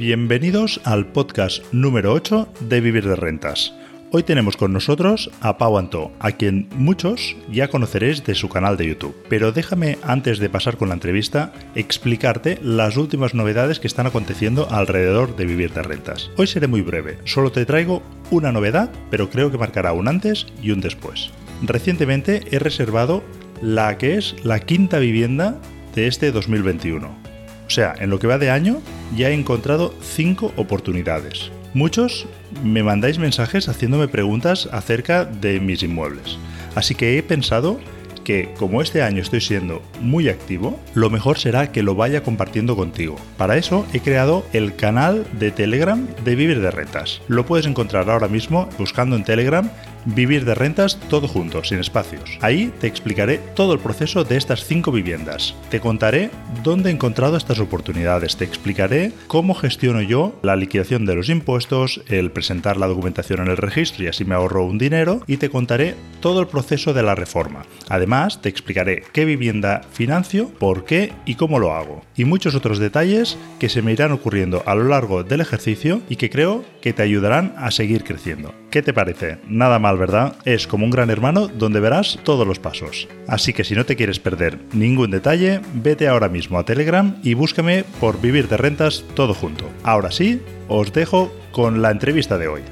Bienvenidos al podcast número 8 de Vivir de Rentas. Hoy tenemos con nosotros a Pau Antó, a quien muchos ya conoceréis de su canal de YouTube. Pero déjame, antes de pasar con la entrevista, explicarte las últimas novedades que están aconteciendo alrededor de Vivir de Rentas. Hoy seré muy breve, solo te traigo una novedad, pero creo que marcará un antes y un después. Recientemente he reservado la que es la quinta vivienda de este 2021. O sea, en lo que va de año ya he encontrado 5 oportunidades. Muchos me mandáis mensajes haciéndome preguntas acerca de mis inmuebles. Así que he pensado que como este año estoy siendo muy activo, lo mejor será que lo vaya compartiendo contigo. Para eso he creado el canal de Telegram de Vivir de Rentas. Lo puedes encontrar ahora mismo buscando en Telegram Vivir de rentas todo junto, sin espacios. Ahí te explicaré todo el proceso de estas cinco viviendas. Te contaré dónde he encontrado estas oportunidades. Te explicaré cómo gestiono yo la liquidación de los impuestos, el presentar la documentación en el registro y así me ahorro un dinero. Y te contaré todo el proceso de la reforma. Además, te explicaré qué vivienda financio, por qué y cómo lo hago. Y muchos otros detalles que se me irán ocurriendo a lo largo del ejercicio y que creo que te ayudarán a seguir creciendo. ¿Qué te parece? Nada mal, ¿verdad? Es como un gran hermano donde verás todos los pasos. Así que si no te quieres perder ningún detalle, vete ahora mismo a Telegram y búscame por Vivir de Rentas todo junto. Ahora sí, os dejo con la entrevista de hoy.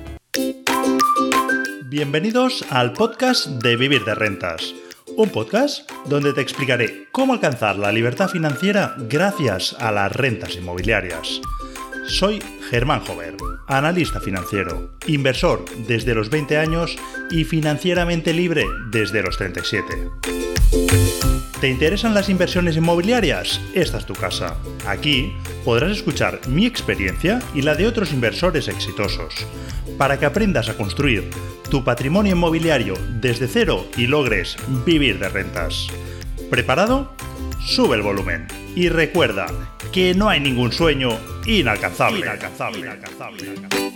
Bienvenidos al podcast de Vivir de Rentas. Un podcast donde te explicaré cómo alcanzar la libertad financiera gracias a las rentas inmobiliarias. Soy Germán Jover, analista financiero, inversor desde los 20 años y financieramente libre desde los 37. ¿Te interesan las inversiones inmobiliarias? Esta es tu casa. Aquí podrás escuchar mi experiencia y la de otros inversores exitosos, para que aprendas a construir tu patrimonio inmobiliario desde cero y logres vivir de rentas. ¿Preparado? Sube el volumen y recuerda que no hay ningún sueño inalcanzable. inalcanzable, inalcanzable, inalcanzable.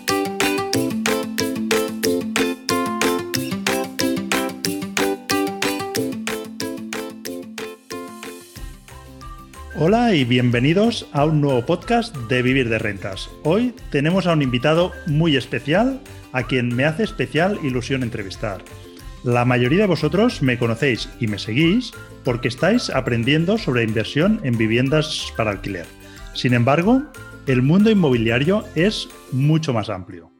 Hola y bienvenidos a un nuevo podcast de Vivir de Rentas. Hoy tenemos a un invitado muy especial a quien me hace especial ilusión entrevistar. La mayoría de vosotros me conocéis y me seguís porque estáis aprendiendo sobre inversión en viviendas para alquiler. Sin embargo, el mundo inmobiliario es mucho más amplio.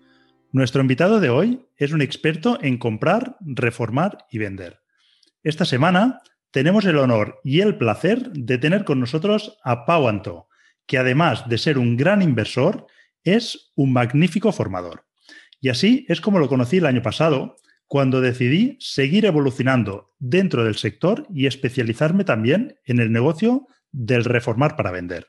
Nuestro invitado de hoy es un experto en comprar, reformar y vender. Esta semana tenemos el honor y el placer de tener con nosotros a Pau Antó, que además de ser un gran inversor, es un magnífico formador. Y así es como lo conocí el año pasado cuando decidí seguir evolucionando dentro del sector y especializarme también en el negocio del reformar para vender.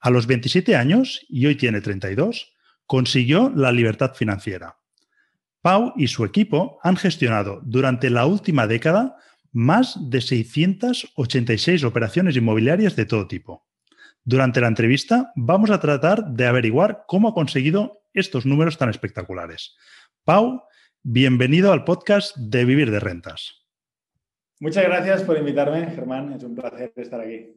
A los 27 años, y hoy tiene 32, consiguió la libertad financiera. Pau y su equipo han gestionado durante la última década más de 686 operaciones inmobiliarias de todo tipo. Durante la entrevista vamos a tratar de averiguar cómo ha conseguido estos números tan espectaculares. Pau Bienvenido al podcast de Vivir de Rentas. Muchas gracias por invitarme, Germán. Es un placer estar aquí.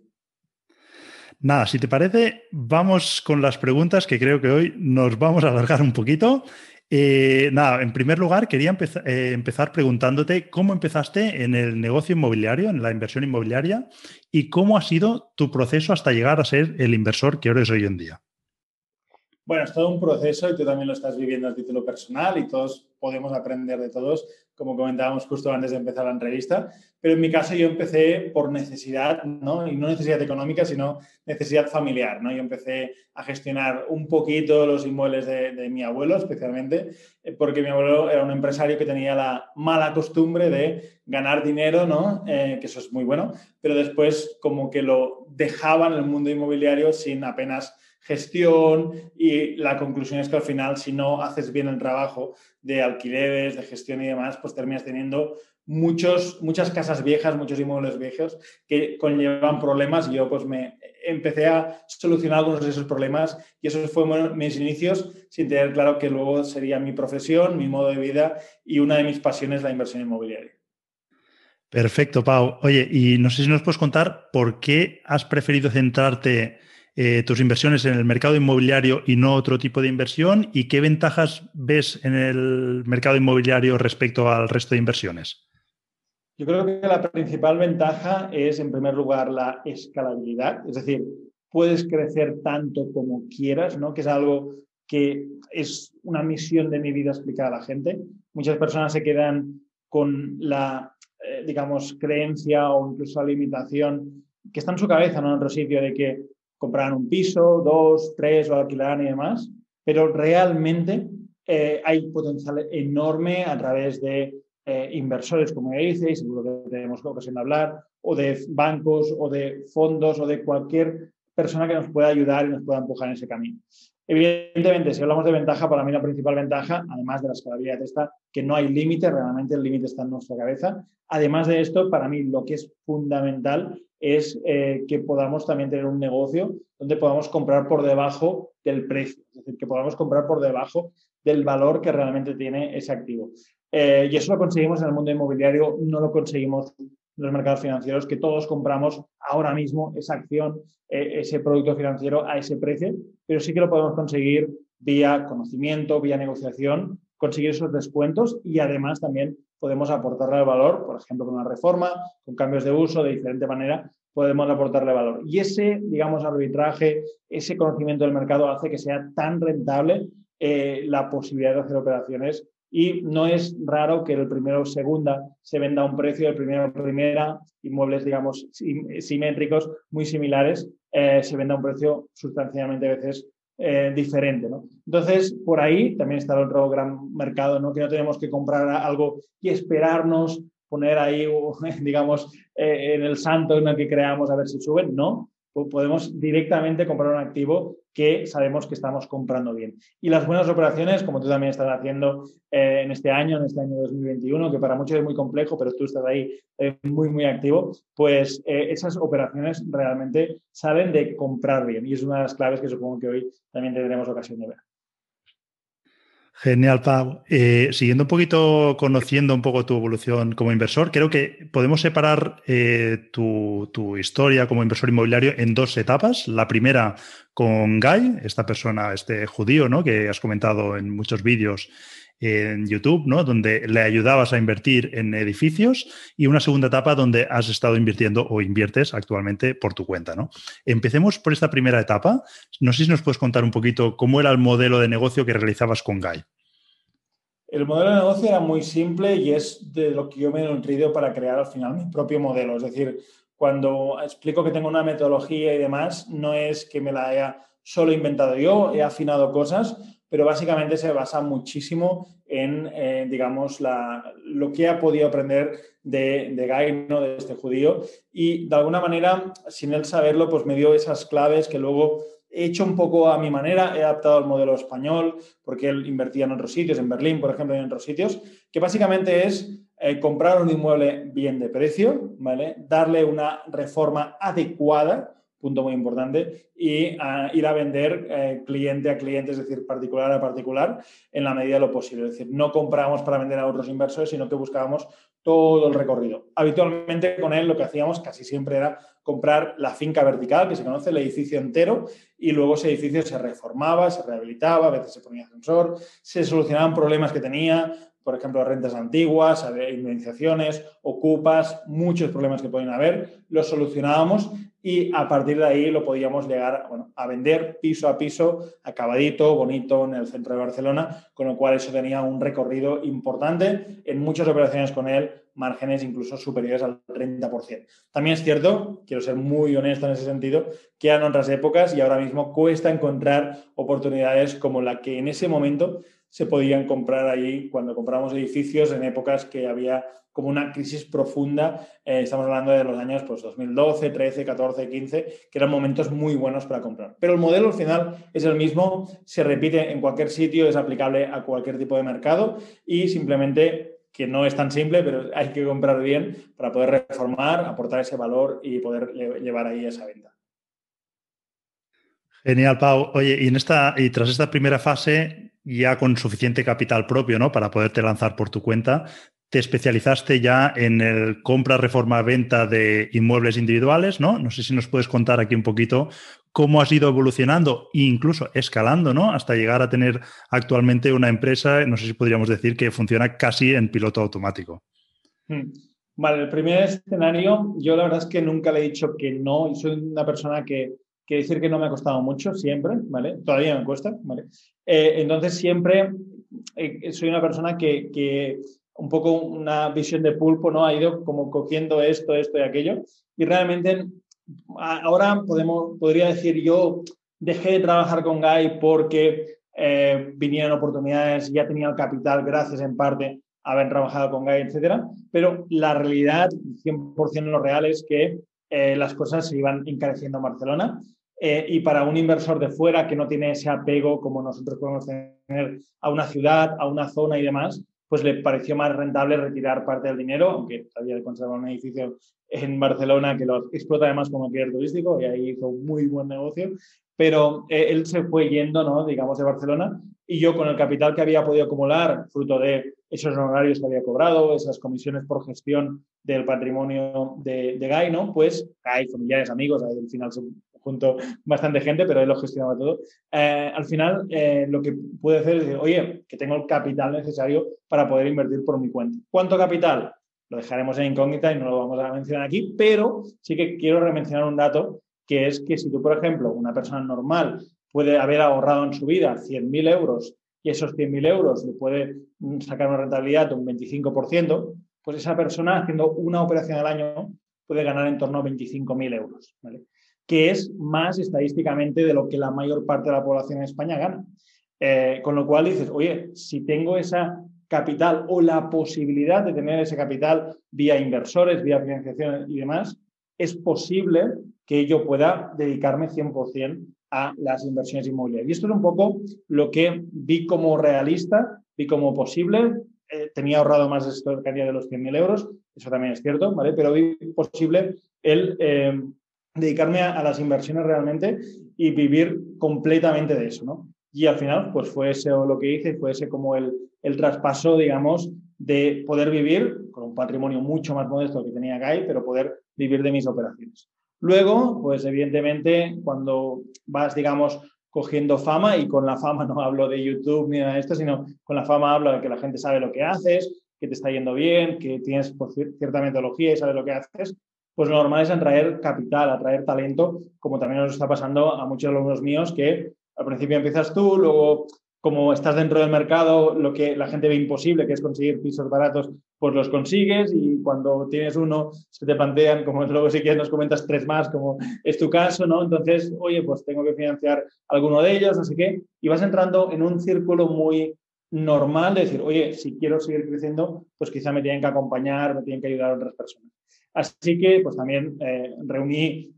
Nada, si te parece, vamos con las preguntas que creo que hoy nos vamos a alargar un poquito. Eh, nada, en primer lugar, quería eh, empezar preguntándote cómo empezaste en el negocio inmobiliario, en la inversión inmobiliaria, y cómo ha sido tu proceso hasta llegar a ser el inversor que eres hoy en día. Bueno, es todo un proceso y tú también lo estás viviendo a título personal y todos podemos aprender de todos, como comentábamos justo antes de empezar la entrevista. Pero en mi caso yo empecé por necesidad, ¿no? Y no necesidad económica, sino necesidad familiar, ¿no? Yo empecé a gestionar un poquito los inmuebles de, mi abuelo, especialmente, eh, porque mi abuelo era un empresario que tenía la mala costumbre de ganar dinero, ¿no? Eh, que eso es muy bueno, pero después como que lo dejaba en el mundo inmobiliario sin apenas gestión y la conclusión es que al final si no haces bien el trabajo de alquileres, de gestión y demás, pues terminas teniendo muchos, muchas casas viejas, muchos inmuebles viejos que conllevan problemas yo pues me empecé a solucionar algunos de esos problemas y esos fueron mis inicios sin tener claro que luego sería mi profesión, mi modo de vida y una de mis pasiones la inversión inmobiliaria. Perfecto, Pau. Oye, y no sé si nos puedes contar por qué has preferido centrarte eh, tus inversiones en el mercado inmobiliario y no otro tipo de inversión? ¿Y qué ventajas ves en el mercado inmobiliario respecto al resto de inversiones? Yo creo que la principal ventaja es, en primer lugar, la escalabilidad. Es decir, puedes crecer tanto como quieras, ¿no? Que es algo que es una misión de mi vida explicar a la gente. Muchas personas se quedan con la, eh, digamos, creencia o incluso la limitación que está en su cabeza, ¿no? En otro sitio de que comprarán un piso, dos, tres o alquilarán y demás, pero realmente eh, hay potencial enorme a través de eh, inversores, como ya dices, seguro que tenemos ocasión de hablar, o de bancos, o de fondos, o de cualquier persona que nos pueda ayudar y nos pueda empujar en ese camino. Evidentemente, si hablamos de ventaja, para mí la principal ventaja, además de la escalabilidad, está que no hay límite, realmente el límite está en nuestra cabeza. Además de esto, para mí lo que es fundamental es eh, que podamos también tener un negocio donde podamos comprar por debajo del precio, es decir, que podamos comprar por debajo del valor que realmente tiene ese activo. Eh, y eso lo conseguimos en el mundo inmobiliario, no lo conseguimos los mercados financieros, que todos compramos ahora mismo esa acción, eh, ese producto financiero a ese precio, pero sí que lo podemos conseguir vía conocimiento, vía negociación, conseguir esos descuentos y además también podemos aportarle valor, por ejemplo, con una reforma, con cambios de uso, de diferente manera, podemos aportarle valor. Y ese, digamos, arbitraje, ese conocimiento del mercado hace que sea tan rentable eh, la posibilidad de hacer operaciones y no es raro que el primero o segunda se venda a un precio, el primero o primera, inmuebles, digamos, simétricos, muy similares, eh, se venda a un precio sustancialmente a veces eh, diferente. ¿no? Entonces, por ahí también está el otro gran mercado, ¿no? que no tenemos que comprar algo y esperarnos, poner ahí, digamos, eh, en el santo en el que creamos a ver si suben, no podemos directamente comprar un activo que sabemos que estamos comprando bien. Y las buenas operaciones, como tú también estás haciendo eh, en este año, en este año 2021, que para muchos es muy complejo, pero tú estás ahí eh, muy, muy activo, pues eh, esas operaciones realmente salen de comprar bien. Y es una de las claves que supongo que hoy también tendremos ocasión de ver. Genial, Pau. Eh, siguiendo un poquito, conociendo un poco tu evolución como inversor, creo que podemos separar eh, tu, historia como inversor inmobiliario en dos etapas. La primera con Guy, esta persona, este judío, ¿no? Que has comentado en muchos vídeos en YouTube, ¿no? Donde le ayudabas a invertir en edificios y una segunda etapa donde has estado invirtiendo o inviertes actualmente por tu cuenta, ¿no? Empecemos por esta primera etapa. No sé si nos puedes contar un poquito cómo era el modelo de negocio que realizabas con Guy. El modelo de negocio era muy simple y es de lo que yo me he nutrido para crear al final mi propio modelo. Es decir, cuando explico que tengo una metodología y demás, no es que me la haya solo inventado yo, he afinado cosas, pero básicamente se basa muchísimo en, eh, digamos, la, lo que ha podido aprender de, de de este judío, y de alguna manera, sin él saberlo, pues me dio esas claves que luego he hecho un poco a mi manera, he adaptado al modelo español, porque él invertía en otros sitios, en Berlín, por ejemplo, y en otros sitios, que básicamente es eh, comprar un inmueble bien de precio, ¿vale? darle una reforma adecuada, punto muy importante, y ir a vender eh, cliente a cliente, es decir, particular a particular, en la medida de lo posible. Es decir, no compramos para vender a otros inversores, sino que buscábamos todo el recorrido. Habitualmente con él lo que hacíamos casi siempre era comprar la finca vertical, que se conoce, el edificio entero, y luego ese edificio se reformaba, se rehabilitaba, a veces se ponía ascensor, se solucionaban problemas que tenía, por ejemplo, rentas antiguas, indemnizaciones, ocupas, muchos problemas que pueden haber, los solucionábamos y a partir de ahí lo podíamos llegar a vender piso a piso, acabadito, bonito, en el centro de Barcelona, con lo cual eso tenía un recorrido importante. En muchas operaciones con él, márgenes incluso superiores al 30%. También es cierto, quiero ser muy honesto en ese sentido, que eran otras épocas y ahora mismo cuesta encontrar oportunidades como la que en ese momento se podían comprar ahí cuando compramos edificios en épocas que había como una crisis profunda. Eh, estamos hablando de los años pues, 2012, 13, 14, 15, que eran momentos muy buenos para comprar. Pero el modelo al final es el mismo, se repite en cualquier sitio, es aplicable a cualquier tipo de mercado y simplemente que no es tan simple, pero hay que comprar bien para poder reformar, aportar ese valor y poder llevar ahí esa venta. Genial, Pau. Oye, y, en esta, y tras esta primera fase, ya con suficiente capital propio, ¿no? Para poderte lanzar por tu cuenta, te especializaste ya en el compra, reforma, venta de inmuebles individuales, ¿no? No sé si nos puedes contar aquí un poquito cómo has ido evolucionando e incluso escalando, ¿no? Hasta llegar a tener actualmente una empresa, no sé si podríamos decir que funciona casi en piloto automático. Hmm. Vale, el primer escenario, yo la verdad es que nunca le he dicho que no, y soy una persona que, que decir que no me ha costado mucho, siempre, ¿vale? Todavía me cuesta, ¿vale? Eh, entonces siempre eh, soy una persona que, que, un poco una visión de pulpo, ¿no? Ha ido como cogiendo esto, esto y aquello, y realmente ahora podemos, podría decir yo dejé de trabajar con Guy porque eh, vinieron oportunidades, ya tenía el capital gracias en parte a haber trabajado con Guy, etcétera, pero la realidad, 100% lo real, es que eh, las cosas se iban encareciendo en Barcelona eh, y para un inversor de fuera que no tiene ese apego como nosotros podemos tener a una ciudad, a una zona y demás, pues le pareció más rentable retirar parte del dinero, aunque había de conservar un edificio en Barcelona que lo explota además como alquiler turístico y ahí hizo muy buen negocio, pero eh, él se fue yendo, ¿no? digamos, de Barcelona y yo con el capital que había podido acumular, fruto de esos honorarios que había cobrado, esas comisiones por gestión del patrimonio de, de Guy, ¿no? Pues hay familiares, amigos, ahí al final se bastante gente, pero él lo gestionaba todo. Eh, al final, eh, lo que puede hacer es decir, oye, que tengo el capital necesario para poder invertir por mi cuenta. ¿Cuánto capital? Lo dejaremos en incógnita y no lo vamos a mencionar aquí, pero sí que quiero remencionar un dato, que es que si tú, por ejemplo, una persona normal puede haber ahorrado en su vida 100.000 euros y esos 100.000 euros le puede mm, sacar una rentabilidad de un 25%, pues esa persona haciendo una operación al año puede ganar en torno a 25.000 euros. Que es más estadísticamente de lo que la mayor parte de la población en España gana. Eh, con lo cual dices, oye, si tengo esa capital o la posibilidad de tener ese capital vía inversores, vía financiación y demás, es posible que yo pueda dedicarme 100% a las inversiones inmobiliarias. Y esto es un poco lo que vi como realista, vi como posible. Eh, tenía ahorrado más que de los 100.000 euros, eso también es cierto, ¿vale? Pero vi posible el eh, dedicarme a, las inversiones realmente y vivir completamente de eso, ¿no? Y al final, pues fue ese lo que hice, fue ese como el, el traspaso, digamos, de poder vivir con un patrimonio mucho más modesto que tenía Guy, pero poder vivir de mis operaciones. Luego, pues evidentemente, cuando vas, digamos, cogiendo fama, y con la fama no hablo de YouTube ni nada de esto, sino con la fama hablo de que la gente sabe lo que haces, que te está yendo bien, que tienes cierta metodología y sabes lo que haces, pues lo normal es atraer capital, atraer talento, como también nos está pasando a muchos alumnos míos que al principio empiezas tú, luego como estás dentro del mercado, lo que la gente ve imposible, que es conseguir pisos baratos, pues los consigues y cuando tienes uno se te plantean, como luego si quieres nos comentas tres más, como es tu caso, ¿no? Entonces, oye, pues tengo que financiar alguno de ellos, sé qué, y vas entrando en un círculo muy normal de decir, oye, si quiero seguir creciendo, pues quizá me tienen que acompañar, me tienen que ayudar otras personas. Así que pues también eh, reuní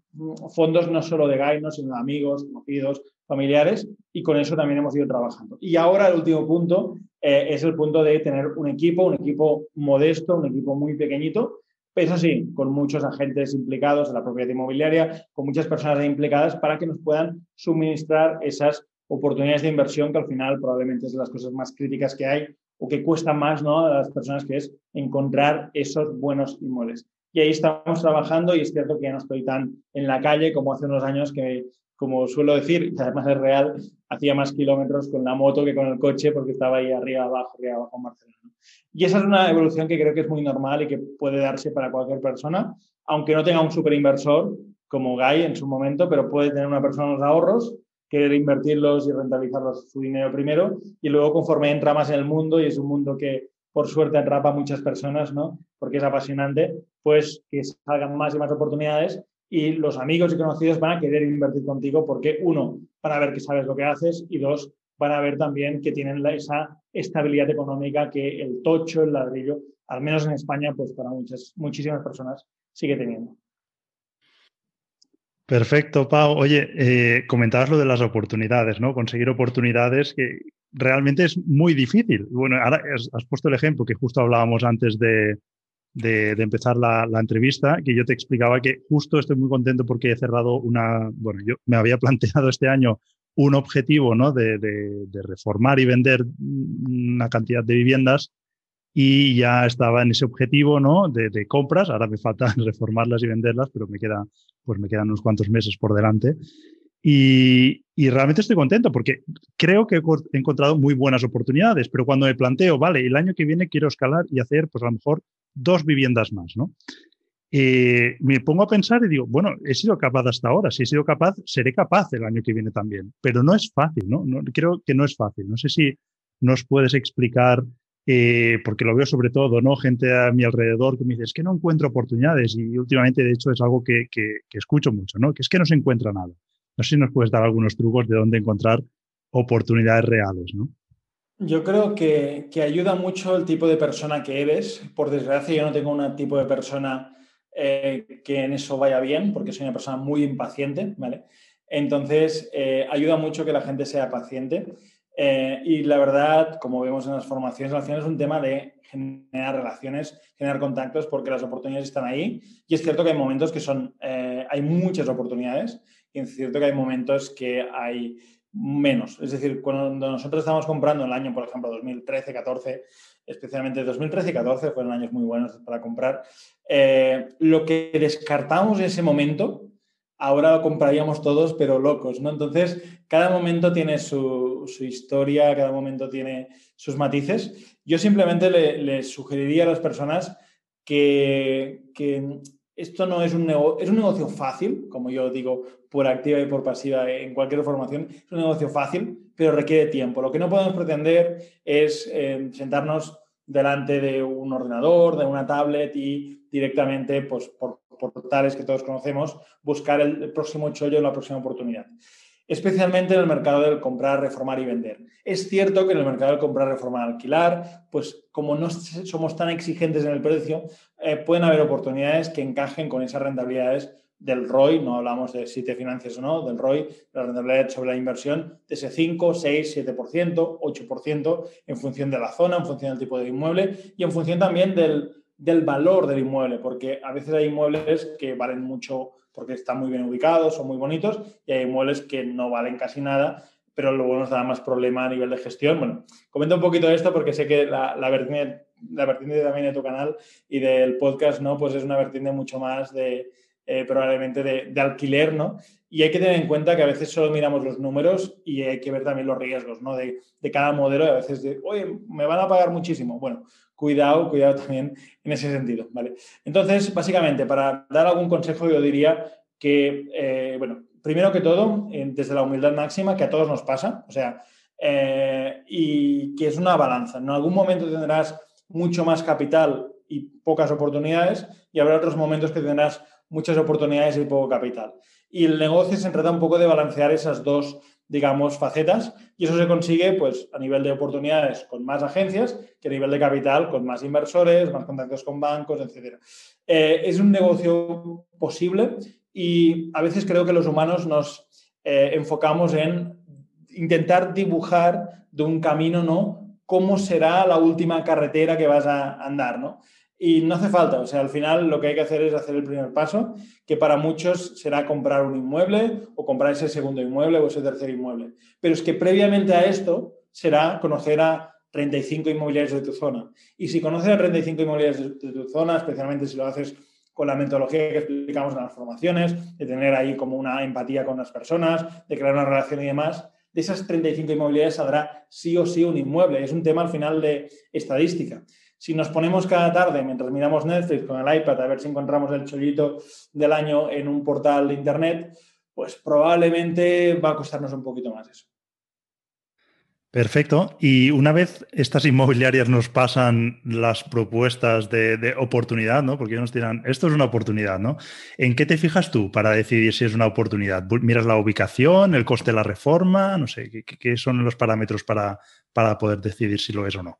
fondos no solo de Guy, sino de amigos, conocidos, familiares, y con eso también hemos ido trabajando. Y ahora el último punto eh, es el punto de tener un equipo, un equipo modesto, un equipo muy pequeñito, eso sí, con muchos agentes implicados en la propiedad inmobiliaria, con muchas personas implicadas para que nos puedan suministrar esas oportunidades de inversión que al final probablemente es de las cosas más críticas que hay o que cuesta más ¿no? a las personas, que es encontrar esos buenos inmuebles. Y ahí estamos trabajando y es cierto que ya no estoy tan en la calle como hace unos años que, como suelo decir, y además es real, hacía más kilómetros con la moto que con el coche porque estaba ahí arriba, abajo, arriba, abajo en Barcelona. Y esa es una evolución que creo que es muy normal y que puede darse para cualquier persona, aunque no tenga un super inversor como Guy en su momento, pero puede tener una persona unos ahorros, querer invertirlos y rentabilizarlos su dinero primero y luego conforme entra más en el mundo y es un mundo que por suerte atrapa a muchas personas, ¿no? Porque es apasionante, pues que salgan más y más oportunidades y los amigos y conocidos van a querer invertir contigo porque, uno, van a ver que sabes lo que haces y dos, van a ver también que tienen esa estabilidad económica que el tocho, el ladrillo, al menos en España, pues para muchas, muchísimas personas sigue teniendo. Perfecto, Pau. Oye, eh, comentabas lo de las oportunidades, ¿no? Conseguir oportunidades que realmente es muy difícil. Bueno, ahora has, puesto el ejemplo que justo hablábamos antes de, de, empezar la, la, entrevista, que yo te explicaba que justo estoy muy contento porque he cerrado una, bueno, yo me había planteado este año un objetivo, ¿no? De, de, reformar y vender una cantidad de viviendas y ya estaba en ese objetivo ¿no? de, de, compras. Ahora me falta reformarlas y venderlas, pero me, queda, pues me quedan unos cuantos meses por delante. Y, realmente estoy contento porque creo que he encontrado muy buenas oportunidades, pero cuando me planteo, vale, el año que viene quiero escalar y hacer, pues a lo mejor dos viviendas más, ¿no? Eh, me pongo a pensar y digo, bueno, he sido capaz hasta ahora, si he sido capaz, seré capaz el año que viene también, pero no es fácil, ¿no? no creo que no es fácil. No sé si nos puedes explicar, eh, porque lo veo sobre todo, ¿no? Gente a mi alrededor que me dice, es que no encuentro oportunidades y últimamente, de hecho, es algo que, que, que escucho mucho, ¿no? Que es que no se encuentra nada. No sé si nos puedes dar algunos trucos de dónde encontrar oportunidades reales, ¿no? Yo creo que, que, ayuda mucho el tipo de persona que eres. Por desgracia, yo no tengo un tipo de persona eh, que en eso vaya bien, porque soy una persona muy impaciente, ¿vale? Entonces, eh, ayuda mucho que la gente sea paciente. Eh, y la verdad, como vemos en las formaciones, al final es un tema de generar relaciones, generar contactos, porque las oportunidades están ahí. Y es cierto que hay momentos que son, hay muchas oportunidades y es cierto que hay momentos que hay menos. Es decir, cuando nosotros estamos comprando el año, por ejemplo, 2013, 14, especialmente 2013 y 14 fueron años muy buenos para comprar, eh, lo que descartamos en ese momento, ahora lo compraríamos todos, pero locos, ¿no? Entonces, cada momento tiene su, historia, cada momento tiene sus matices. Yo simplemente le, sugeriría a las personas que, que esto no es un, negocio, es un negocio fácil, como yo digo, por activa y por pasiva en cualquier formación. Es un negocio fácil, pero requiere tiempo. Lo que no podemos pretender es eh, sentarnos delante de un ordenador, de una tablet y directamente, pues, por portales que todos conocemos, buscar el próximo chollo, la próxima oportunidad especialmente en el mercado del comprar, reformar y vender. Es cierto que en el mercado del comprar, reformar, alquilar, pues como no somos tan exigentes en el precio, eh, pueden haber oportunidades que encajen con esas rentabilidades del ROI, no hablamos de si te financias o no, del ROI, la rentabilidad sobre la inversión, de ese 5, 6, 7%, 8%, en función de la zona, en función del tipo de inmueble y en función también del, del valor del inmueble, porque a veces hay inmuebles que valen mucho porque están muy bien ubicados, son muy bonitos, y hay inmuebles que no valen casi nada, pero luego nos da más problema a nivel de gestión. Bueno, comenta un poquito esto porque sé que la, la, vertiente, la vertiente también de tu canal y del podcast, ¿no? Pues es una vertiente mucho más de, eh, probablemente de, alquiler, ¿no? Y hay que tener en cuenta que a veces solo miramos los números y hay que ver también los riesgos, ¿no? De, de cada modelo y a veces de, oye, me van a pagar muchísimo. Bueno, cuidado, cuidado también en ese sentido, ¿vale? Entonces, básicamente, para dar algún consejo, yo diría que, eh, bueno, primero que todo, desde la humildad máxima, que a todos nos pasa, o sea, eh, y que es una balanza. En algún momento tendrás mucho más capital y pocas oportunidades, y habrá otros momentos que tendrás muchas oportunidades y poco capital. Y el negocio se trata un poco de balancear esas dos digamos, facetas y eso se consigue pues a nivel de oportunidades con más agencias que a nivel de capital con más inversores, más contactos con bancos, etc. Eh, es un negocio posible y a veces creo que los humanos nos eh, enfocamos en intentar dibujar de un camino, ¿no? Cómo será la última carretera que vas a andar, ¿no? Y no hace falta, o sea, al final lo que hay que hacer es hacer el primer paso, que para muchos será comprar un inmueble o comprar ese segundo inmueble o ese tercer inmueble. Pero es que previamente a esto será conocer a 35 inmobiliarios de tu zona. Y si conoces a 35 inmobiliarios de tu zona, especialmente si lo haces con la metodología que explicamos en las formaciones, de tener ahí como una empatía con las personas, de crear una relación y demás, de esas 35 inmobiliarias saldrá sí o sí un inmueble. Es un tema al final de estadística. Si nos ponemos cada tarde, mientras miramos Netflix con el iPad, a ver si encontramos el chollito del año en un portal de Internet, pues probablemente va a costarnos un poquito más eso. Perfecto. Y una vez estas inmobiliarias nos pasan las propuestas de, oportunidad, ¿no? Porque nos dirán, esto es una oportunidad, ¿no? ¿En qué te fijas tú para decidir si es una oportunidad? ¿Miras la ubicación, el coste de la reforma? No sé, ¿qué, son los parámetros para, para poder decidir si lo es o no?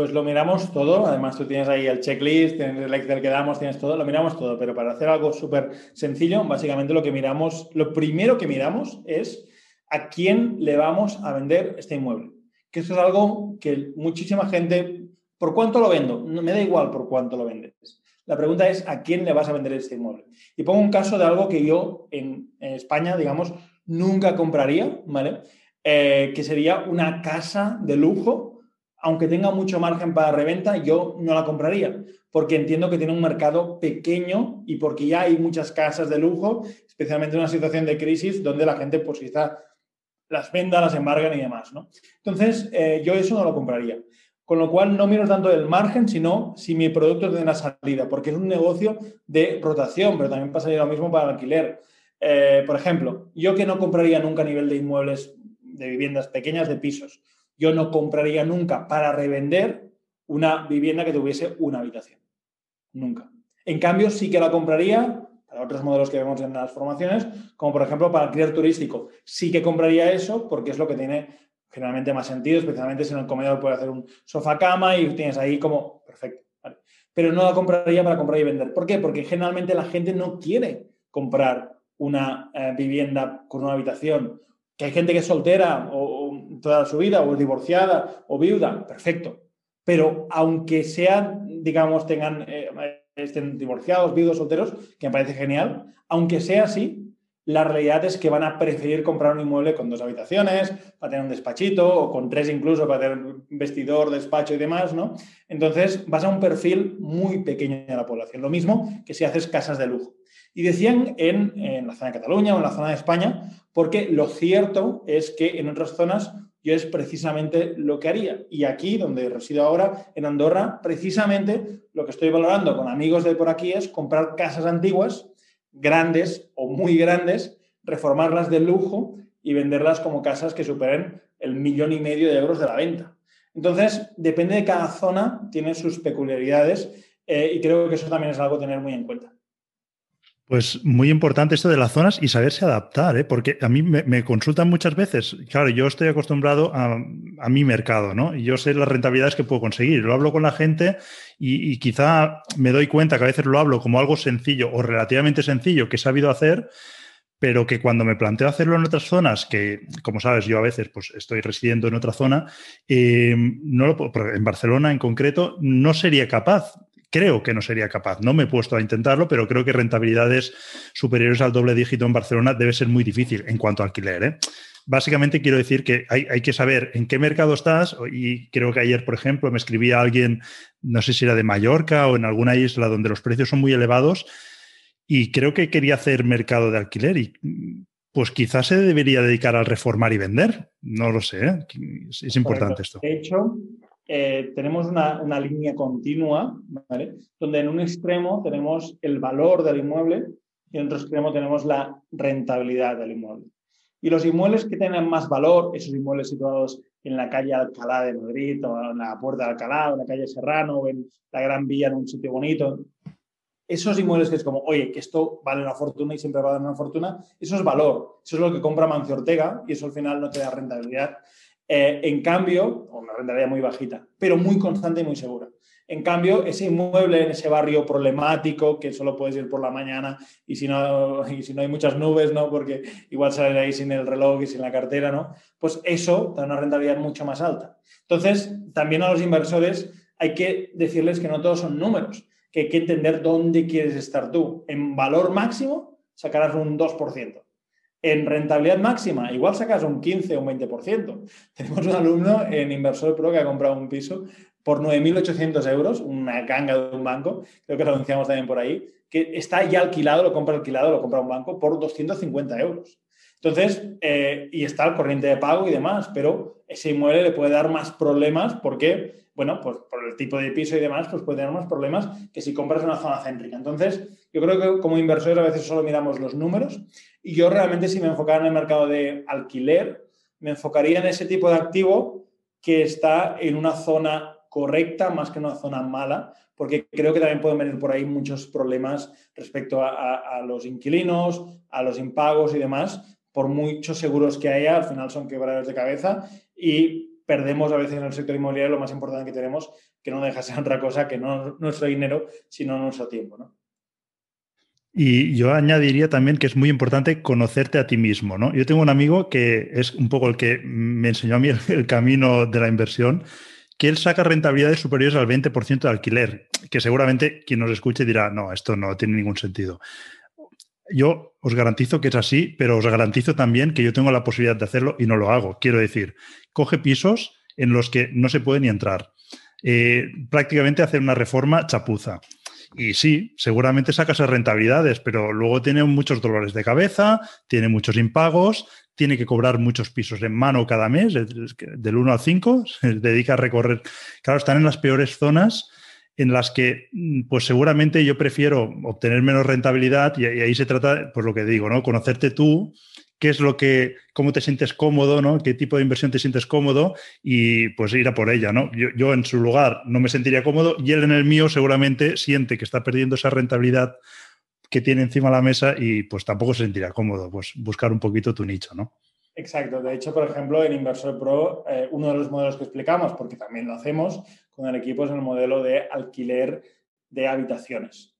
Pues lo miramos todo, además tú tienes ahí el checklist, tienes el Excel que damos, tienes todo, lo miramos todo, pero para hacer algo súper sencillo, básicamente lo que miramos, lo primero que miramos es a quién le vamos a vender este inmueble. Que eso es algo que muchísima gente, ¿por cuánto lo vendo? No, me da igual por cuánto lo vendes. La pregunta es a quién le vas a vender este inmueble. Y pongo un caso de algo que yo en, España, digamos, nunca compraría, ¿vale? Eh, que sería una casa de lujo aunque tenga mucho margen para reventa, yo no la compraría, porque entiendo que tiene un mercado pequeño y porque ya hay muchas casas de lujo, especialmente en una situación de crisis donde la gente pues quizá las venda, las embargan y demás, ¿no? Entonces, eh, yo eso no lo compraría. Con lo cual, no miro tanto el margen, sino si mi producto tiene una salida, porque es un negocio de rotación, pero también pasaría lo mismo para el alquiler. Eh, por ejemplo, yo que no compraría nunca a nivel de inmuebles de viviendas pequeñas, de pisos, yo no compraría nunca para revender una vivienda que tuviese una habitación. Nunca. En cambio, sí que la compraría para otros modelos que vemos en las formaciones, como por ejemplo para alquiler turístico. Sí que compraría eso porque es lo que tiene generalmente más sentido, especialmente si en el comedor puedes hacer un sofá cama y tienes ahí como perfecto. Pero no la compraría para comprar y vender. ¿Por qué? Porque generalmente la gente no quiere comprar una eh, vivienda con una habitación. Que hay gente que es soltera o, toda su vida, o es divorciada o viuda, perfecto. Pero aunque sean, digamos, tengan, eh, estén divorciados, viudos, solteros, que me parece genial, aunque sea así, la realidad es que van a preferir comprar un inmueble con dos habitaciones, para tener un despachito, o con tres incluso, para tener vestidor, despacho y demás, ¿no? Entonces, vas a un perfil muy pequeño de la población. Lo mismo que si haces casas de lujo. Y decían en, en la zona de Cataluña o en la zona de España, porque lo cierto es que en otras zonas yo es precisamente lo que haría. Y aquí, donde resido ahora, en Andorra, precisamente lo que estoy valorando con amigos de por aquí es comprar casas antiguas grandes o muy grandes, reformarlas de lujo y venderlas como casas que superen el millón y medio de euros de la venta. Entonces, depende de cada zona, tiene sus peculiaridades eh, y creo que eso también es algo a tener muy en cuenta. Pues muy importante esto de las zonas y saberse adaptar, ¿eh? porque a mí me, consultan muchas veces. Claro, yo estoy acostumbrado a, mi mercado, ¿no? Y yo sé las rentabilidades que puedo conseguir. Lo hablo con la gente y, quizá me doy cuenta que a veces lo hablo como algo sencillo o relativamente sencillo que he sabido hacer, pero que cuando me planteo hacerlo en otras zonas, que como sabes, yo a veces pues, estoy residiendo en otra zona, eh, no lo, en Barcelona en concreto, no sería capaz creo que no sería capaz. No me he puesto a intentarlo, pero creo que rentabilidades superiores al doble dígito en Barcelona debe ser muy difícil en cuanto a alquiler. ¿eh? Básicamente quiero decir que hay, que saber en qué mercado estás y creo que ayer, por ejemplo, me escribía alguien, no sé si era de Mallorca o en alguna isla donde los precios son muy elevados y creo que quería hacer mercado de alquiler y pues quizás se debería dedicar al reformar y vender. No lo sé, ¿eh? es, importante esto. De hecho, eh, tenemos una, línea continua, donde en un extremo tenemos el valor del inmueble y en otro extremo tenemos la rentabilidad del inmueble. Y los inmuebles que tienen más valor, esos inmuebles situados en la calle Alcalá de Madrid, o en la Puerta de Alcalá, o en la calle Serrano, o en la Gran Vía, en un sitio bonito, esos inmuebles que es como, oye, que esto vale una fortuna y siempre va a dar una fortuna, eso es valor, eso es lo que compra Mancio Ortega y eso al final no te da rentabilidad. Eh, en cambio, una rentabilidad muy bajita, pero muy constante y muy segura. En cambio, ese inmueble en ese barrio problemático, que solo puedes ir por la mañana y si no, y si no hay muchas nubes, ¿no? Porque igual sales ahí sin el reloj y sin la cartera, ¿no? Pues eso da una rentabilidad mucho más alta. Entonces, también a los inversores hay que decirles que no todos son números, que hay que entender dónde quieres estar tú. En valor máximo, sacarás un 2%. En rentabilidad máxima, igual sacas un 15 o un 20%. Tenemos un alumno en Inversor Pro que ha comprado un piso por 9.800 euros, una ganga de un banco, creo que lo anunciamos también por ahí, que está ya alquilado, lo compra alquilado, lo compra un banco por 250 euros. Entonces, eh, y está el corriente de pago y demás, pero ese inmueble le puede dar más problemas porque, bueno, pues por el tipo de piso y demás, pues puede tener más problemas que si compras en una zona céntrica. Entonces, yo creo que como inversores a veces solo miramos los números y yo realmente si me enfocara en el mercado de alquiler, me enfocaría en ese tipo de activo que está en una zona correcta más que en una zona mala, porque creo que también pueden venir por ahí muchos problemas respecto a, los inquilinos, a los impagos y demás, por muchos seguros que haya, al final son quebraderos de cabeza y perdemos a veces en el sector inmobiliario lo más importante que tenemos, que no deja de ser otra cosa que no nuestro dinero, sino nuestro tiempo. ¿no? Y yo añadiría también que es muy importante conocerte a ti mismo. ¿no? Yo tengo un amigo que es un poco el que me enseñó a mí el, camino de la inversión, que él saca rentabilidades superiores al 20% de alquiler, que seguramente quien nos escuche dirá, no, esto no tiene ningún sentido. Yo os garantizo que es así, pero os garantizo también que yo tengo la posibilidad de hacerlo y no lo hago. Quiero decir, coge pisos en los que no se puede ni entrar. Eh, prácticamente hacer una reforma chapuza. Y sí, seguramente sacas rentabilidades, pero luego tiene muchos dolores de cabeza, tiene muchos impagos, tiene que cobrar muchos pisos en mano cada mes, del 1 al 5, se dedica a recorrer. Claro, están en las peores zonas en las que, mm, pues seguramente yo prefiero obtener menos rentabilidad y, ahí se trata, pues lo que digo, ¿no? Conocerte tú, qué es lo que, cómo te sientes cómodo, ¿no? Qué tipo de inversión te sientes cómodo y pues ir a por ella, ¿no? Yo, en su lugar no me sentiría cómodo y él en el mío seguramente siente que está perdiendo esa rentabilidad que tiene encima de la mesa y pues tampoco se sentirá cómodo, pues buscar un poquito tu nicho, ¿no? Exacto. De hecho, por ejemplo, en Inversor Pro, eh, uno de los modelos que explicamos, porque también lo hacemos con el equipo, es el modelo de alquiler de habitaciones.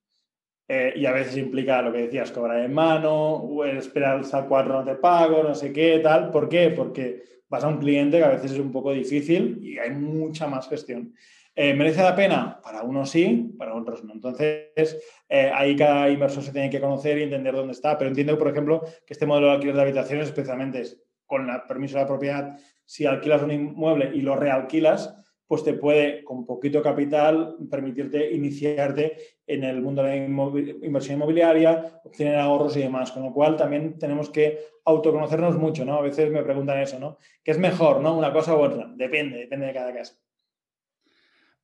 Eh, y a veces implica lo que decías, cobrar en mano, o esperar hasta cuatro no te pago, no sé qué, tal. ¿Por qué? Porque vas a un cliente que a veces es un poco difícil y hay mucha más gestión. Eh, ¿Merece la pena? Para unos sí, para otros no. Entonces, eh, ahí cada inversor se tiene que conocer y entender dónde está. Pero entiendo, por ejemplo, que este modelo de alquiler de habitaciones, especialmente con el permiso de la propiedad, si alquilas un inmueble y lo realquilas, pues te puede, con poquito capital, permitirte iniciarte en el mundo de la inversión inmobiliaria, obtener ahorros y demás. Con lo cual también tenemos que autoconocernos mucho, ¿no? A veces me preguntan eso, ¿no? ¿Qué es mejor, ¿no? Una cosa u otra. Depende, depende de cada caso.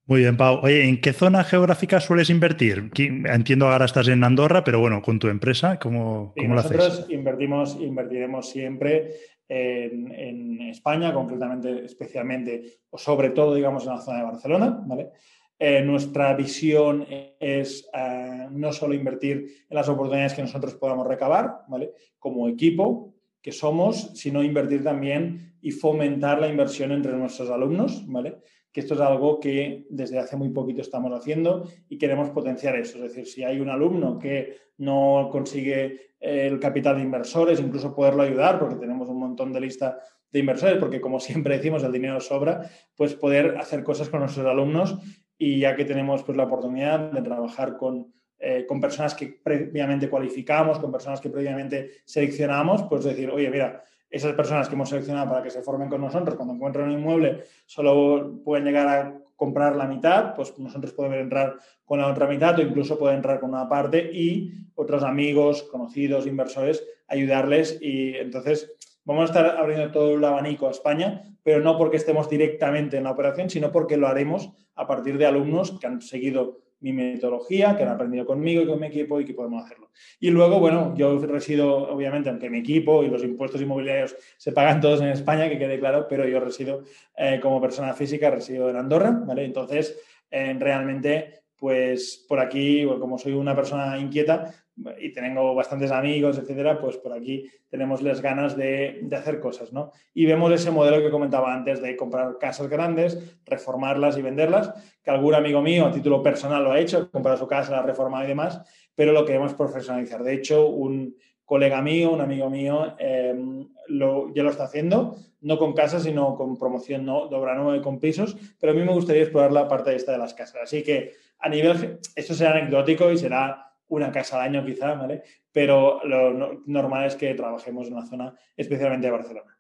Muy bien, Pau. Oye, ¿en qué zona geográfica sueles invertir? Entiendo ahora estás en Andorra, pero bueno, con tu empresa, ¿cómo, lo haces? Nosotros invertimos, invertiremos siempre en, España, concretamente, especialmente, o sobre todo, digamos, en la zona de Barcelona, ¿vale? Eh, nuestra visión es eh, no solo invertir en las oportunidades que nosotros podamos recabar, ¿vale? Como equipo que somos, sino invertir también y fomentar la inversión entre nuestros alumnos, ¿vale? Que esto es algo que desde hace muy poquito estamos haciendo y queremos potenciar eso. Es decir, si hay un alumno que no consigue el capital de inversores, incluso poderlo ayudar, porque tenemos un montón de lista de inversores, porque como siempre decimos, el dinero sobra, pues poder hacer cosas con nuestros alumnos y ya que tenemos pues, la oportunidad de trabajar con, eh, con personas que previamente cualificamos, con personas que previamente seleccionamos, pues decir, oye, mira, esas personas que hemos seleccionado para que se formen con nosotros, cuando encuentran un inmueble, solo pueden llegar a comprar la mitad, pues nosotros podemos entrar con la otra mitad o incluso pueden entrar con una parte y otros amigos, conocidos, inversores, ayudarles y entonces vamos a estar abriendo todo el abanico a España, pero no porque estemos directamente en la operación, sino porque lo haremos a partir de alumnos que han seguido mi metodología, que han aprendido conmigo y con mi equipo y que podemos hacerlo. Y luego, bueno, yo resido, obviamente, aunque mi equipo y los impuestos inmobiliarios se pagan todos en España, que quede claro, pero yo resido eh, como persona física, resido en Andorra, ¿vale? Entonces, eh, realmente, pues por aquí, como soy una persona inquieta, y tengo bastantes amigos, etcétera, pues por aquí tenemos las ganas de, hacer cosas, ¿no? Y vemos ese modelo que comentaba antes de comprar casas grandes, reformarlas y venderlas, que algún amigo mío a título personal lo ha hecho, comprar su casa, la reforma y demás, pero lo queremos profesionalizar. De hecho, un colega mío, un amigo mío, em, lo, ya lo está haciendo, no con casas, sino con promoción no, de obra nueva y con pisos, pero a mí me gustaría explorar la parte esta de las casas. Así que a nivel, esto será anecdótico y será una casa al año quizá, ¿vale? Pero lo normal es que trabajemos en una zona especialmente de Barcelona.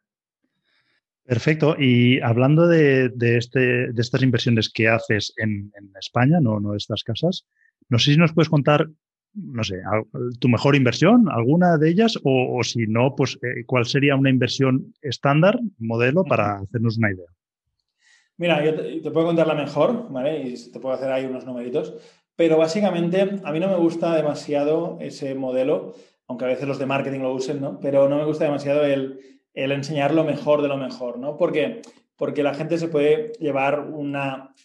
Perfecto. Y hablando de, este, de estas inversiones que haces en, España, no, no estas casas, no sé si nos puedes contar, no sé, tu mejor inversión, alguna de ellas, o, si no, pues eh, cuál sería una inversión estándar, modelo, para hacernos una idea. Mira, yo te, te, puedo contar la mejor, ¿vale? Y te puedo hacer ahí unos numeritos. Pero básicamente a mí no me gusta demasiado ese modelo, aunque a veces los de marketing lo usen, ¿no? Pero no me gusta demasiado el, enseñar lo mejor de lo mejor, ¿no? Porque, porque la gente se puede llevar un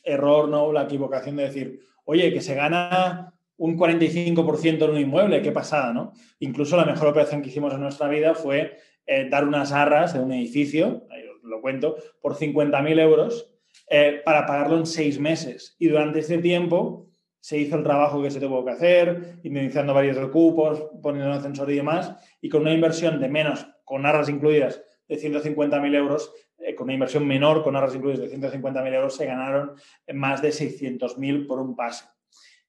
error, ¿no? La equivocación de decir, oye, que se gana un 45% en un inmueble, qué pasada, ¿no? Incluso la mejor operación que hicimos en nuestra vida fue eh, dar unas arras de un edificio, ahí os lo cuento, por 50.000 euros eh, para pagarlo en seis meses. Y durante ese tiempo se hizo el trabajo que se tuvo que hacer, indemnizando varios recupos, poniendo un ascensor y demás, y con una inversión de menos, con arras incluidas, de 150.000 euros, eh, con una inversión menor, con arras incluidas de 150.000 euros, se ganaron más de 600.000 por un pase.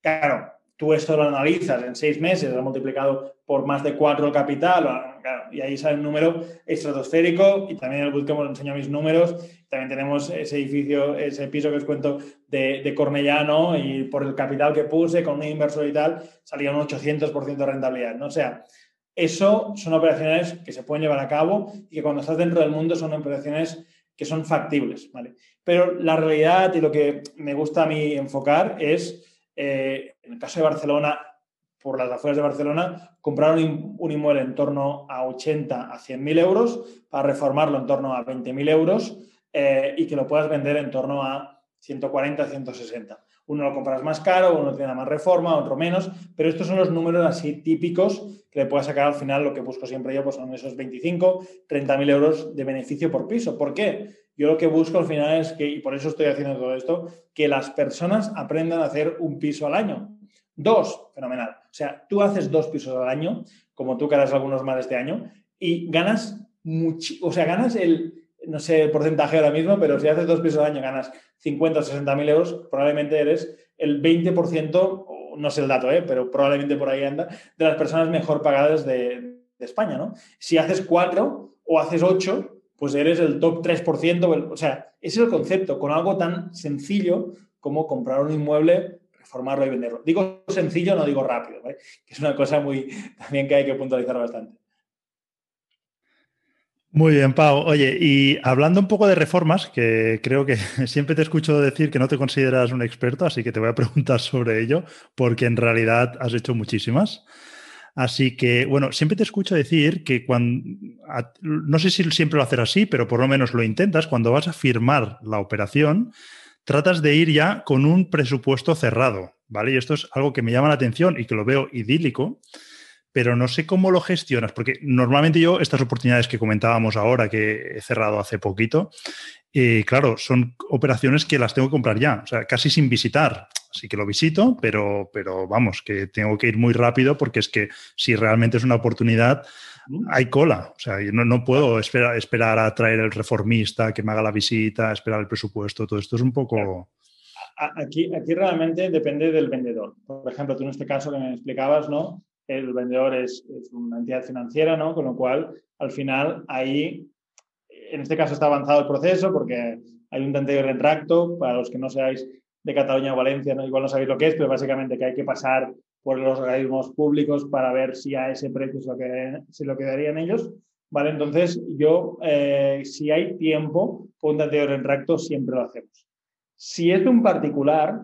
Claro, tú esto lo analizas en seis meses, lo multiplicado por más de cuatro el capital, y ahí sale un número estratosférico y también en el bootcamp os enseño mis números. También tenemos ese edificio, ese piso que os cuento de, de Cornellano y por el capital que puse con un inversor y tal, salía un 800% de rentabilidad. ¿no? O sea, eso son operaciones que se pueden llevar a cabo y que cuando estás dentro del mundo son operaciones que son factibles. ¿vale? Pero la realidad y lo que me gusta a mí enfocar es, eh, en el caso de Barcelona, por las afueras de Barcelona, comprar un, inmueble en torno a 80 a 100 mil euros para reformarlo en torno a 20 mil euros eh, y que lo puedas vender en torno a 140, 160. Uno lo compras más caro, uno tiene más reforma, otro menos, pero estos son los números así típicos que le puedas sacar al final. Lo que busco siempre yo pues son esos 25, 30 mil euros de beneficio por piso. ¿Por qué? Yo lo que busco al final es que, y por eso estoy haciendo todo esto, que las personas aprendan a hacer un piso al año. Dos, fenomenal. O sea, tú haces dos pisos al año, como tú que harás algunos más este año, y ganas mucho, o sea, ganas el, no sé el porcentaje ahora mismo, pero si haces dos pisos al año ganas 50 o 60 mil euros, probablemente eres el 20%, no sé el dato, ¿eh? pero probablemente por ahí anda, de las personas mejor pagadas de, España, ¿no? Si haces cuatro o haces ocho, pues eres el top 3%. O sea, ese es el concepto, con algo tan sencillo como comprar un inmueble, reformarlo y venderlo. Digo sencillo, no digo rápido, que es una cosa muy también que hay que puntualizar bastante. Muy bien, Pau. Oye, y hablando un poco de reformas, que creo que siempre te escucho decir que no te consideras un experto, así que te voy a preguntar sobre ello, porque en realidad has hecho muchísimas. Así que, bueno, siempre te escucho decir que cuando, no sé si siempre lo haces así, pero por lo menos lo intentas, cuando vas a firmar la operación, tratas de ir ya con un presupuesto cerrado, ¿vale? Y esto es algo que me llama la atención y que lo veo idílico, pero no sé cómo lo gestionas, porque normalmente yo estas oportunidades que comentábamos ahora, que he cerrado hace poquito, eh, claro, son operaciones que las tengo que comprar ya, o sea, casi sin visitar. Así que lo visito, pero, pero vamos, que tengo que ir muy rápido porque es que si realmente es una oportunidad, hay cola. O sea, no, no puedo esperar, esperar a traer el reformista que me haga la visita, esperar el presupuesto. Todo esto es un poco. Aquí, aquí realmente depende del vendedor. Por ejemplo, tú en este caso que me explicabas, ¿no? El vendedor es, una entidad financiera, ¿no? Con lo cual, al final, ahí, en este caso está avanzado el proceso porque hay un tanteo de retracto. Para los que no seáis de Cataluña o Valencia, ¿no? igual no sabéis lo que es, pero básicamente que hay que pasar por los organismos públicos para ver si a ese precio se lo, quedarían, se lo quedarían ellos. ¿Vale? Entonces, yo, eh, si hay tiempo, un tanteo de retracto siempre lo hacemos. Si es de un particular,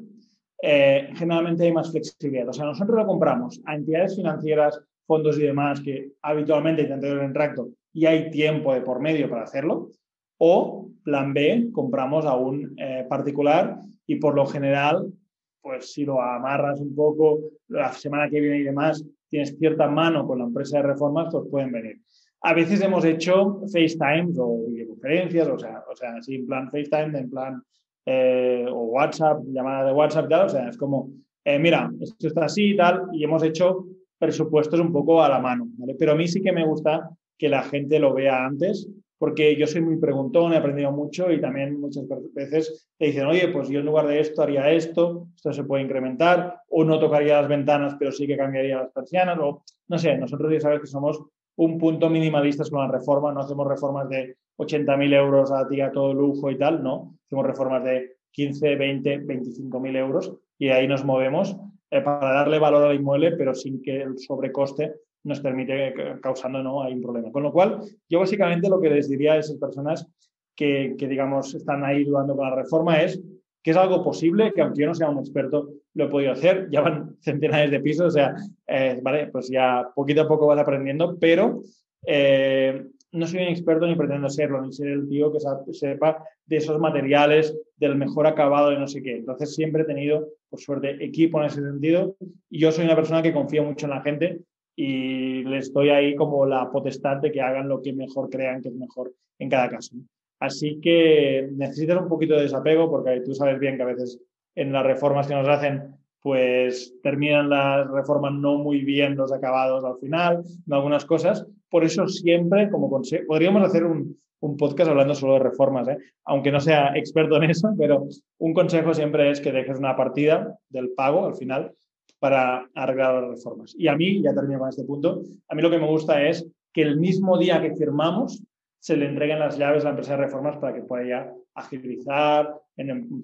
eh, generalmente hay más flexibilidad. O sea, nosotros lo compramos a entidades financieras, fondos y demás, que habitualmente hay tanteo de retracto y hay tiempo de por medio para hacerlo. O, plan B, compramos a un eh, particular y por lo general, pues si lo amarras un poco, la semana que viene y demás, tienes cierta mano con la empresa de reformas, pues pueden venir. A veces hemos hecho FaceTime o videoconferencias, o sea, o sea, así en plan FaceTime, en plan eh, o WhatsApp, llamada de WhatsApp, tal, o sea, es como, eh, mira, esto está así y tal, y hemos hecho presupuestos un poco a la mano. Pero a mí sí que me gusta que la gente lo vea antes porque yo soy muy preguntón, he aprendido mucho y también muchas veces te dicen, oye, pues yo en lugar de esto haría esto, esto se puede incrementar, o no tocaría las ventanas, pero sí que cambiaría las persianas, o no sé, nosotros ya sabes que somos un punto minimalistas con la reforma, no hacemos reformas de 80.000 euros a ti a todo lujo y tal, no, hacemos reformas de 15, 20, 25.000 euros y ahí nos movemos eh, para darle valor al inmueble, pero sin que el sobrecoste nos permite causando no hay un problema. Con lo cual, yo básicamente lo que les diría a esas personas que, que, digamos, están ahí dudando con la reforma es que es algo posible, que aunque yo no sea un experto, lo he podido hacer. Ya van centenares de pisos, o sea, eh, vale, pues ya poquito a poco vas aprendiendo, pero eh, no soy un experto ni pretendo serlo, ni ser el tío que sepa de esos materiales, del mejor acabado de no sé qué. Entonces siempre he tenido, por suerte, equipo en ese sentido y yo soy una persona que confía mucho en la gente y les doy ahí como la potestad de que hagan lo que mejor crean que es mejor en cada caso. Así que necesitas un poquito de desapego porque tú sabes bien que a veces en las reformas que nos hacen pues terminan las reformas no muy bien los acabados al final, en algunas cosas. Por eso siempre, como consejo, podríamos hacer un, un podcast hablando solo de reformas, ¿eh? aunque no sea experto en eso, pero un consejo siempre es que dejes una partida del pago al final para arreglar las reformas. Y a mí, ya termino con este punto, a mí lo que me gusta es que el mismo día que firmamos se le entreguen las llaves a la empresa de reformas para que pueda ya agilizar,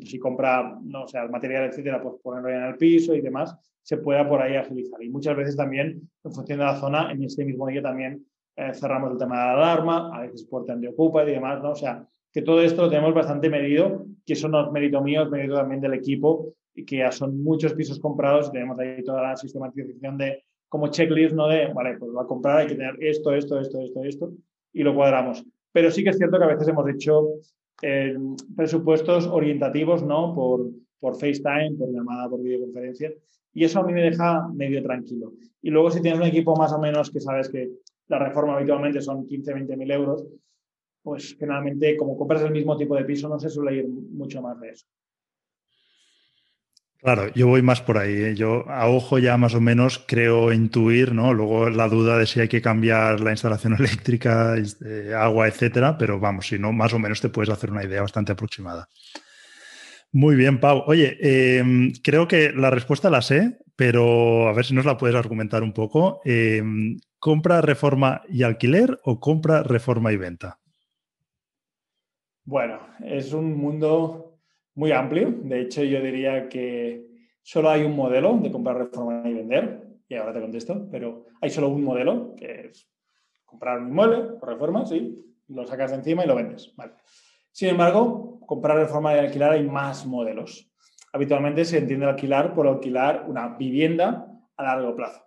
si compra, no sea, el material, etcétera, pues ponerlo en el piso y demás, se pueda por ahí agilizar. Y muchas veces también, en función de la zona, en este mismo día también eh, cerramos el tema de la alarma, a veces puerta de ocupa y demás, ¿no? O sea, que todo esto lo tenemos bastante medido, que eso no es mérito mío, es mérito también del equipo, y que ya son muchos pisos comprados tenemos ahí toda la sistematización de como checklist, ¿no? De, vale, pues va a comprar, hay que tener esto, esto, esto, esto, esto, y lo cuadramos. Pero sí que es cierto que a veces hemos hecho eh, presupuestos orientativos, ¿no? Por, por FaceTime, por llamada, por videoconferencia. Y eso a mí me deja medio tranquilo. Y luego si tienes un equipo más o menos que sabes que la reforma habitualmente son 15, 20 mil euros, pues generalmente como compras el mismo tipo de piso no se suele ir mucho más de eso. Claro, yo voy más por ahí. ¿eh? Yo a ojo ya más o menos creo intuir, ¿no? Luego la duda de si hay que cambiar la instalación eléctrica, este, agua, etcétera, pero vamos, si no, más o menos te puedes hacer una idea bastante aproximada. Muy bien, Pau. Oye, em, creo que la respuesta la sé, pero a ver si nos la puedes argumentar un poco. ¿Compra, reforma y alquiler o compra, reforma y venta? Bueno, es un mundo muy amplio. De hecho, yo diría que solo hay un modelo de comprar, reformar y vender. Y ahora te contesto, pero hay solo un modelo, que es comprar un inmueble por reforma, sí, lo sacas de encima y lo vendes. Vale. Sin embargo, comprar, reforma y alquilar hay más modelos. Habitualmente se entiende alquilar por alquilar una vivienda a largo plazo.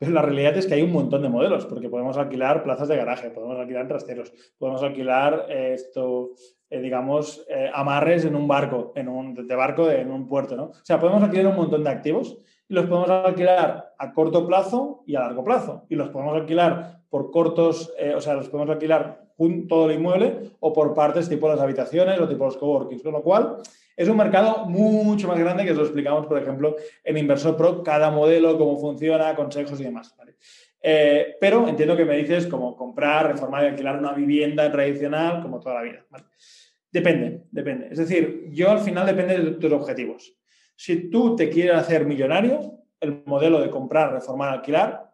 Pero la realidad es que hay un montón de modelos, porque podemos alquilar plazas de garaje, podemos alquilar trasteros, podemos alquilar eh, esto, eh, digamos, eh, amarres en un barco, en un, de barco en un puerto, ¿no? O sea, podemos alquilar un montón de activos y los podemos alquilar a corto plazo y a largo plazo. Y los podemos alquilar por cortos, eh, o sea, los podemos alquilar todo el inmueble o por partes tipo las habitaciones o tipo los coworkings, con lo cual es un mercado mucho más grande que os lo explicamos, por ejemplo, en Inversor Pro, cada modelo, cómo funciona, consejos y demás. pero entiendo que me dices como comprar, reformar y alquilar una vivienda tradicional como toda la vida. Depende, depende. Es decir, yo al final depende de tus objetivos. Si tú te quieres hacer millonario, el modelo de comprar, reformar, alquilar,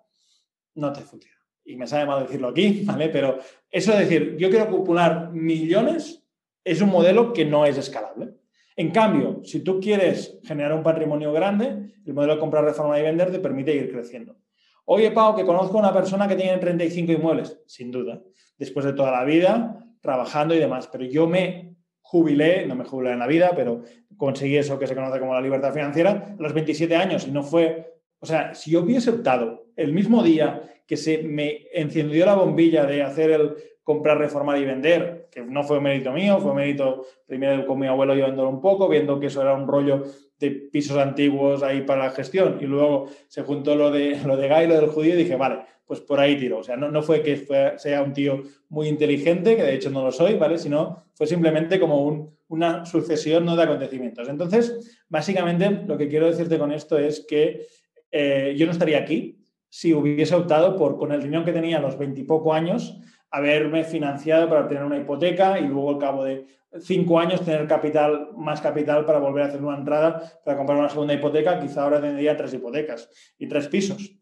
no te funciona. Y me sabe mal decirlo aquí, ¿vale? Pero eso de decir, yo quiero acumular millones, es un modelo que no es escalable. En cambio, si tú quieres generar un patrimonio grande, el modelo de comprar, reformar y vender te permite ir creciendo. Oye, Pau, que conozco a una persona que tiene 35 inmuebles. Sin duda. Después de toda la vida, trabajando y demás. Pero yo me jubilé, no me jubilé en la vida, pero conseguí eso que se conoce como la libertad financiera a los 27 años y no fue, o sea, si yo hubiese optado el mismo día que se me encendió la bombilla de hacer el comprar, reformar y vender, que no fue mérito mío, fue mérito primero con mi abuelo llevándolo un poco, viendo que eso era un rollo de pisos antiguos ahí para la gestión y luego se juntó lo de, lo de lo del judío y dije, vale, pues por ahí tiro. O sea, no, no fue que sea un tío muy inteligente, que de hecho no lo soy, ¿vale? Sino fue simplemente como una sucesión ¿no? de acontecimientos. Entonces, básicamente lo que quiero decirte con esto es que eh, yo no estaría aquí si hubiese optado por, con el dinero que tenía a los veintipoco años, haberme financiado para tener una hipoteca y luego al cabo de cinco años tener capital, más capital para volver a hacer una entrada para comprar una segunda hipoteca, quizá ahora tendría tres hipotecas y tres pisos.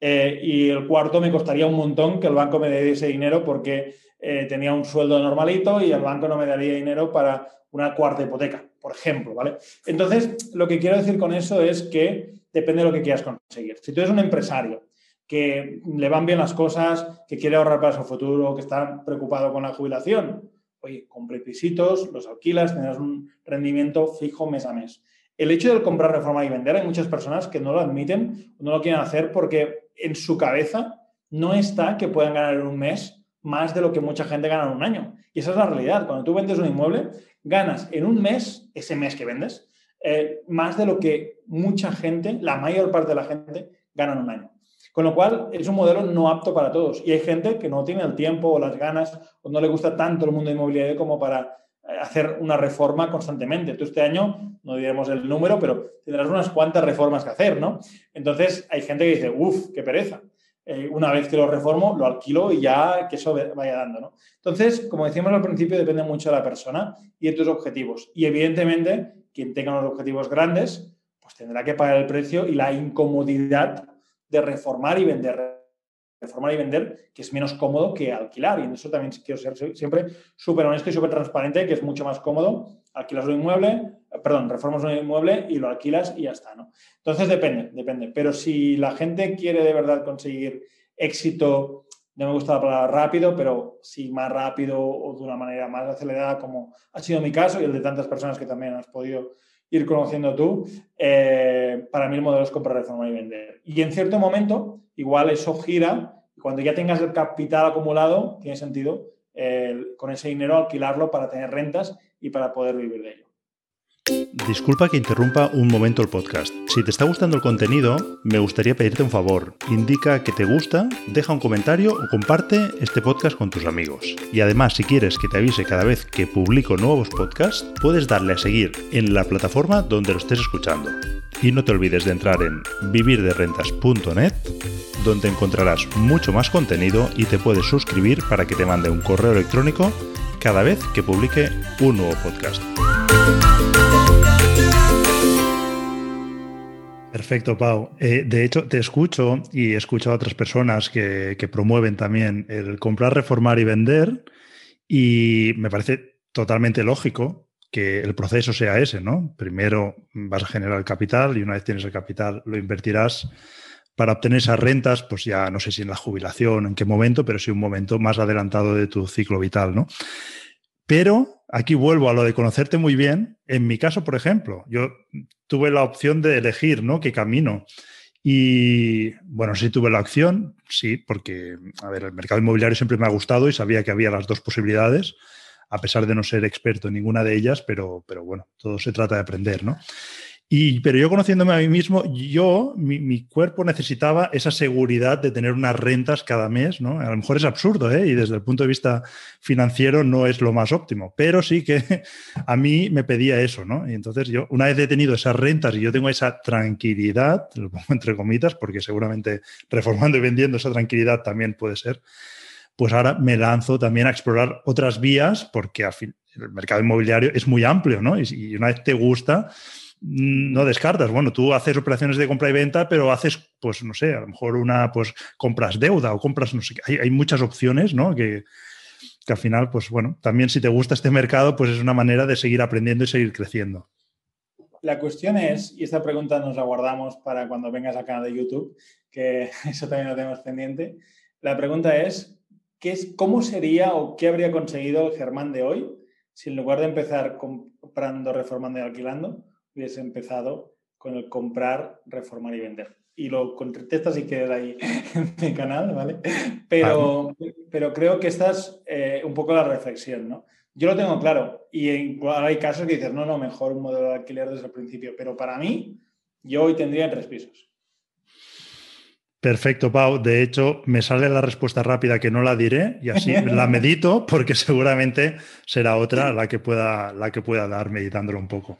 Eh, y el cuarto me costaría un montón que el banco me dé ese dinero porque eh, tenía un sueldo normalito y el banco no me daría dinero para una cuarta hipoteca, por ejemplo, ¿vale? Entonces, lo que quiero decir con eso es que depende de lo que quieras conseguir. Si tú eres un empresario que le van bien las cosas, que quiere ahorrar para su futuro, que está preocupado con la jubilación, oye, compre pisitos, los alquilas, tendrás un rendimiento fijo mes a mes. El hecho de comprar, reforma y vender, hay muchas personas que no lo admiten, no lo quieren hacer porque en su cabeza no está que puedan ganar en un mes más de lo que mucha gente gana en un año. Y esa es la realidad. Cuando tú vendes un inmueble, ganas en un mes, ese mes que vendes, eh, más de lo que mucha gente, la mayor parte de la gente, gana en un año. Con lo cual, es un modelo no apto para todos. Y hay gente que no tiene el tiempo o las ganas o no le gusta tanto el mundo inmobiliario como para eh, hacer una reforma constantemente. Tú este año, no diremos el número, pero tendrás unas cuantas reformas que hacer, ¿no? Entonces hay gente que dice, uff, qué pereza. Eh, una vez que lo reformo, lo alquilo y ya que eso vaya dando, ¿no? Entonces, como decíamos al principio, depende mucho de la persona y de tus objetivos. Y evidentemente, quien tenga unos objetivos grandes, pues tendrá que pagar el precio y la incomodidad de reformar y vender. Reformar y vender, que es menos cómodo que alquilar. Y en eso también quiero ser siempre súper honesto y súper transparente, que es mucho más cómodo alquilas un inmueble, perdón, reformas un inmueble y lo alquilas y ya está, ¿no? Entonces depende, depende. Pero si la gente quiere de verdad conseguir éxito, no me gusta la palabra rápido, pero sí más rápido o de una manera más acelerada, como ha sido mi caso y el de tantas personas que también has podido ir conociendo tú, eh, para mí el modelo es comprar, reformar y vender. Y en cierto momento, igual eso gira y cuando ya tengas el capital acumulado, tiene sentido con ese dinero alquilarlo para tener rentas y para poder vivir de ello. Disculpa que interrumpa un momento el podcast. Si te está gustando el contenido, me gustaría pedirte un favor. Indica que te gusta, deja un comentario o comparte este podcast con tus amigos. Y además, si quieres que te avise cada vez que publico nuevos podcasts, puedes darle a seguir en la plataforma donde lo estés escuchando. Y no te olvides de entrar en vivirderrentas.net, donde encontrarás mucho más contenido y te puedes suscribir para que te mande un correo electrónico cada vez que publique un nuevo podcast. Perfecto, Pau. Eh, de hecho, te escucho y escucho a otras personas que, promueven también el comprar, reformar y vender y me parece totalmente lógico que el proceso sea ese, ¿no? Primero vas a generar capital y una vez tienes el capital lo invertirás para obtener esas rentas, pues ya no sé si en la jubilación, en qué momento, pero sí un momento más adelantado de tu ciclo vital, ¿no? Pero aquí vuelvo a lo de conocerte muy bien. En mi caso, por ejemplo, yo tuve la opción de elegir, ¿no? ¿Qué camino? Y bueno, sí tuve la opción, sí, porque, a ver, el mercado inmobiliario siempre me ha gustado y sabía que había las dos posibilidades, a pesar de no ser experto en ninguna de ellas, pero, pero bueno, todo se trata de aprender, ¿no? Pero yo conociéndome a mí mismo, yo, mi, cuerpo necesitaba esa seguridad de tener unas rentas cada mes, ¿no? A lo mejor es absurdo, ¿eh? Y desde el punto de vista financiero no es lo más óptimo, pero sí que a mí me pedía eso, ¿no? Y entonces yo, una vez he tenido esas rentas y yo tengo esa tranquilidad, lo pongo entre comitas, porque seguramente reformando y vendiendo esa tranquilidad también puede ser, pues ahora me lanzo también a explorar otras vías, porque el mercado inmobiliario es muy amplio, ¿no? y una vez te gusta, no descartas. Bueno, tú haces operaciones de compra y venta, pero haces, pues, no sé, a lo mejor una, pues, compras deuda o compras, no sé, hay, hay muchas opciones, ¿no? Que, que, al final, pues, bueno, también si te gusta este mercado, pues es una manera de seguir aprendiendo y seguir creciendo. La cuestión es, y esta pregunta nos la guardamos para cuando vengas al canal de YouTube, que eso también lo tenemos pendiente. La pregunta es, ¿qué es ¿cómo sería o qué habría conseguido Germán de hoy si en lugar de empezar comprando, reformando y alquilando, hubiese empezado con el comprar, reformar y vender. Y lo contestas y quedas ahí en mi canal, ¿vale? Pero, pero creo que esta es eh, un poco la reflexión, ¿no? Yo lo tengo claro y hay casos que dices, no, no, mejor un modelo de alquiler desde el principio, pero para mí, yo hoy tendría tres pisos. Perfecto, Pau. De hecho, me sale la respuesta rápida que no la diré y así la medito porque seguramente será otra la que pueda, la que pueda dar meditándolo un poco.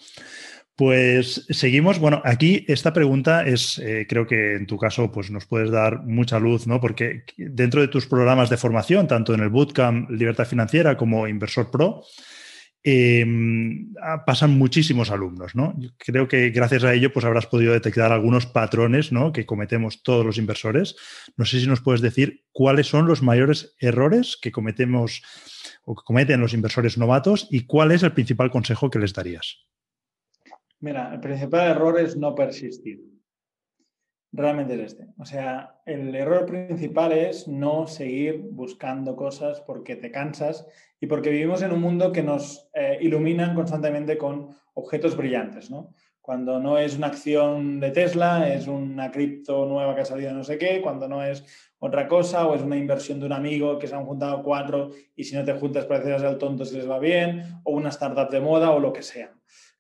Pues seguimos. Bueno, aquí esta pregunta es, eh, creo que en tu caso, pues nos puedes dar mucha luz, ¿no? Porque dentro de tus programas de formación, tanto en el Bootcamp Libertad Financiera como Inversor Pro, em, pasan muchísimos alumnos, ¿no? creo que gracias a ello, pues habrás podido detectar algunos patrones, ¿no? Que cometemos todos los inversores. No sé si nos puedes decir cuáles son los mayores errores que cometemos o que cometen los inversores novatos y cuál es el principal consejo que les darías. Mira, el principal error es no persistir. Realmente es este. O sea, el error principal es no seguir buscando cosas porque te cansas y porque vivimos en un mundo que nos eh, iluminan constantemente con objetos brillantes, ¿no? Cuando no es una acción de Tesla, es una cripto nueva que ha salido no sé qué, cuando no es otra cosa, o es una inversión de un amigo que se han juntado cuatro y si no te juntas parecerás el tonto si les va bien, o una startup de moda o lo que sea.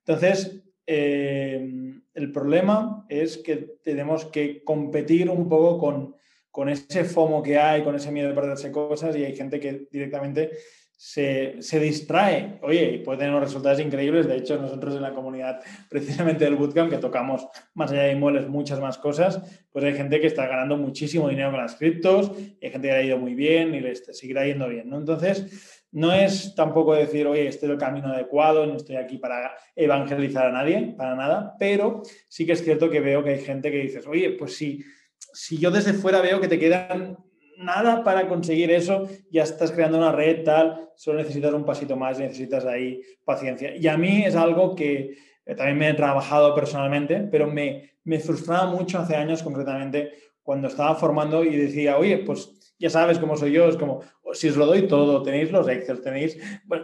Entonces, eh, el problema es que tenemos que competir un poco con, con, ese FOMO que hay, con ese miedo de perderse cosas y hay gente que directamente se, se, distrae. Oye, y puede tener unos resultados increíbles. De hecho, nosotros en la comunidad precisamente del Bootcamp, que tocamos más allá de inmuebles muchas más cosas, pues hay gente que está ganando muchísimo dinero con las criptos, y hay gente que ha ido muy bien y les seguirá yendo bien. Entonces, no es tampoco decir, oye, este es el camino adecuado, no estoy aquí para evangelizar a nadie, para nada, pero sí que es cierto que veo que hay gente que dices, oye, pues si, si yo desde fuera veo que te quedan nada para conseguir eso, ya estás creando una red, tal, solo necesitas un pasito más, necesitas ahí paciencia. Y a mí es algo que eh, también me he trabajado personalmente, pero me, me frustraba mucho hace años concretamente cuando estaba formando y decía, oye, pues ya sabes cómo soy yo, es como, si os lo doy todo, tenéis los Excel, tenéis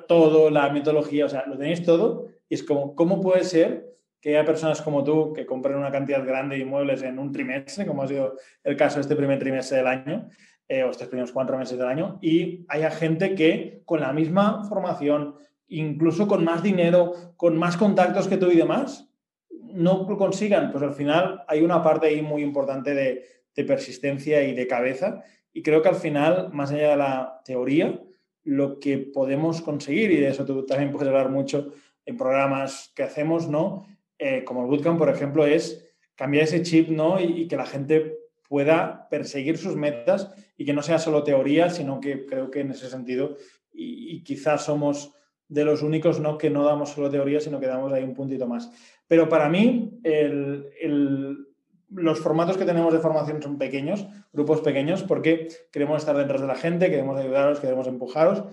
todo, la metodología, o sea, lo tenéis todo, y es como, ¿cómo puede ser que haya personas como tú que compren una cantidad grande de inmuebles en un trimestre, como ha sido el caso este primer trimestre del año, eh, o estos primeros cuatro meses del año, y haya gente que con la misma formación, incluso con más dinero, con más contactos que tú y demás, no lo consigan. Pues al final hay una parte ahí muy importante de, de persistencia y de cabeza. Y creo que al final, más allá de la teoría, lo que podemos conseguir, y de eso tú también puedes hablar mucho en programas que hacemos, ¿no? Eh, como el Bootcamp, por ejemplo, es cambiar ese chip, ¿no? Y, que la gente pueda perseguir sus metas y que no sea solo teoría, sino que creo que en ese sentido, y, quizás somos de los únicos ¿no? que no damos solo teoría, sino que damos ahí un puntito más. Pero para mí, el, los formatos que tenemos de formación son pequeños, grupos pequeños, porque queremos estar detrás de la gente, queremos ayudaros, queremos empujaros,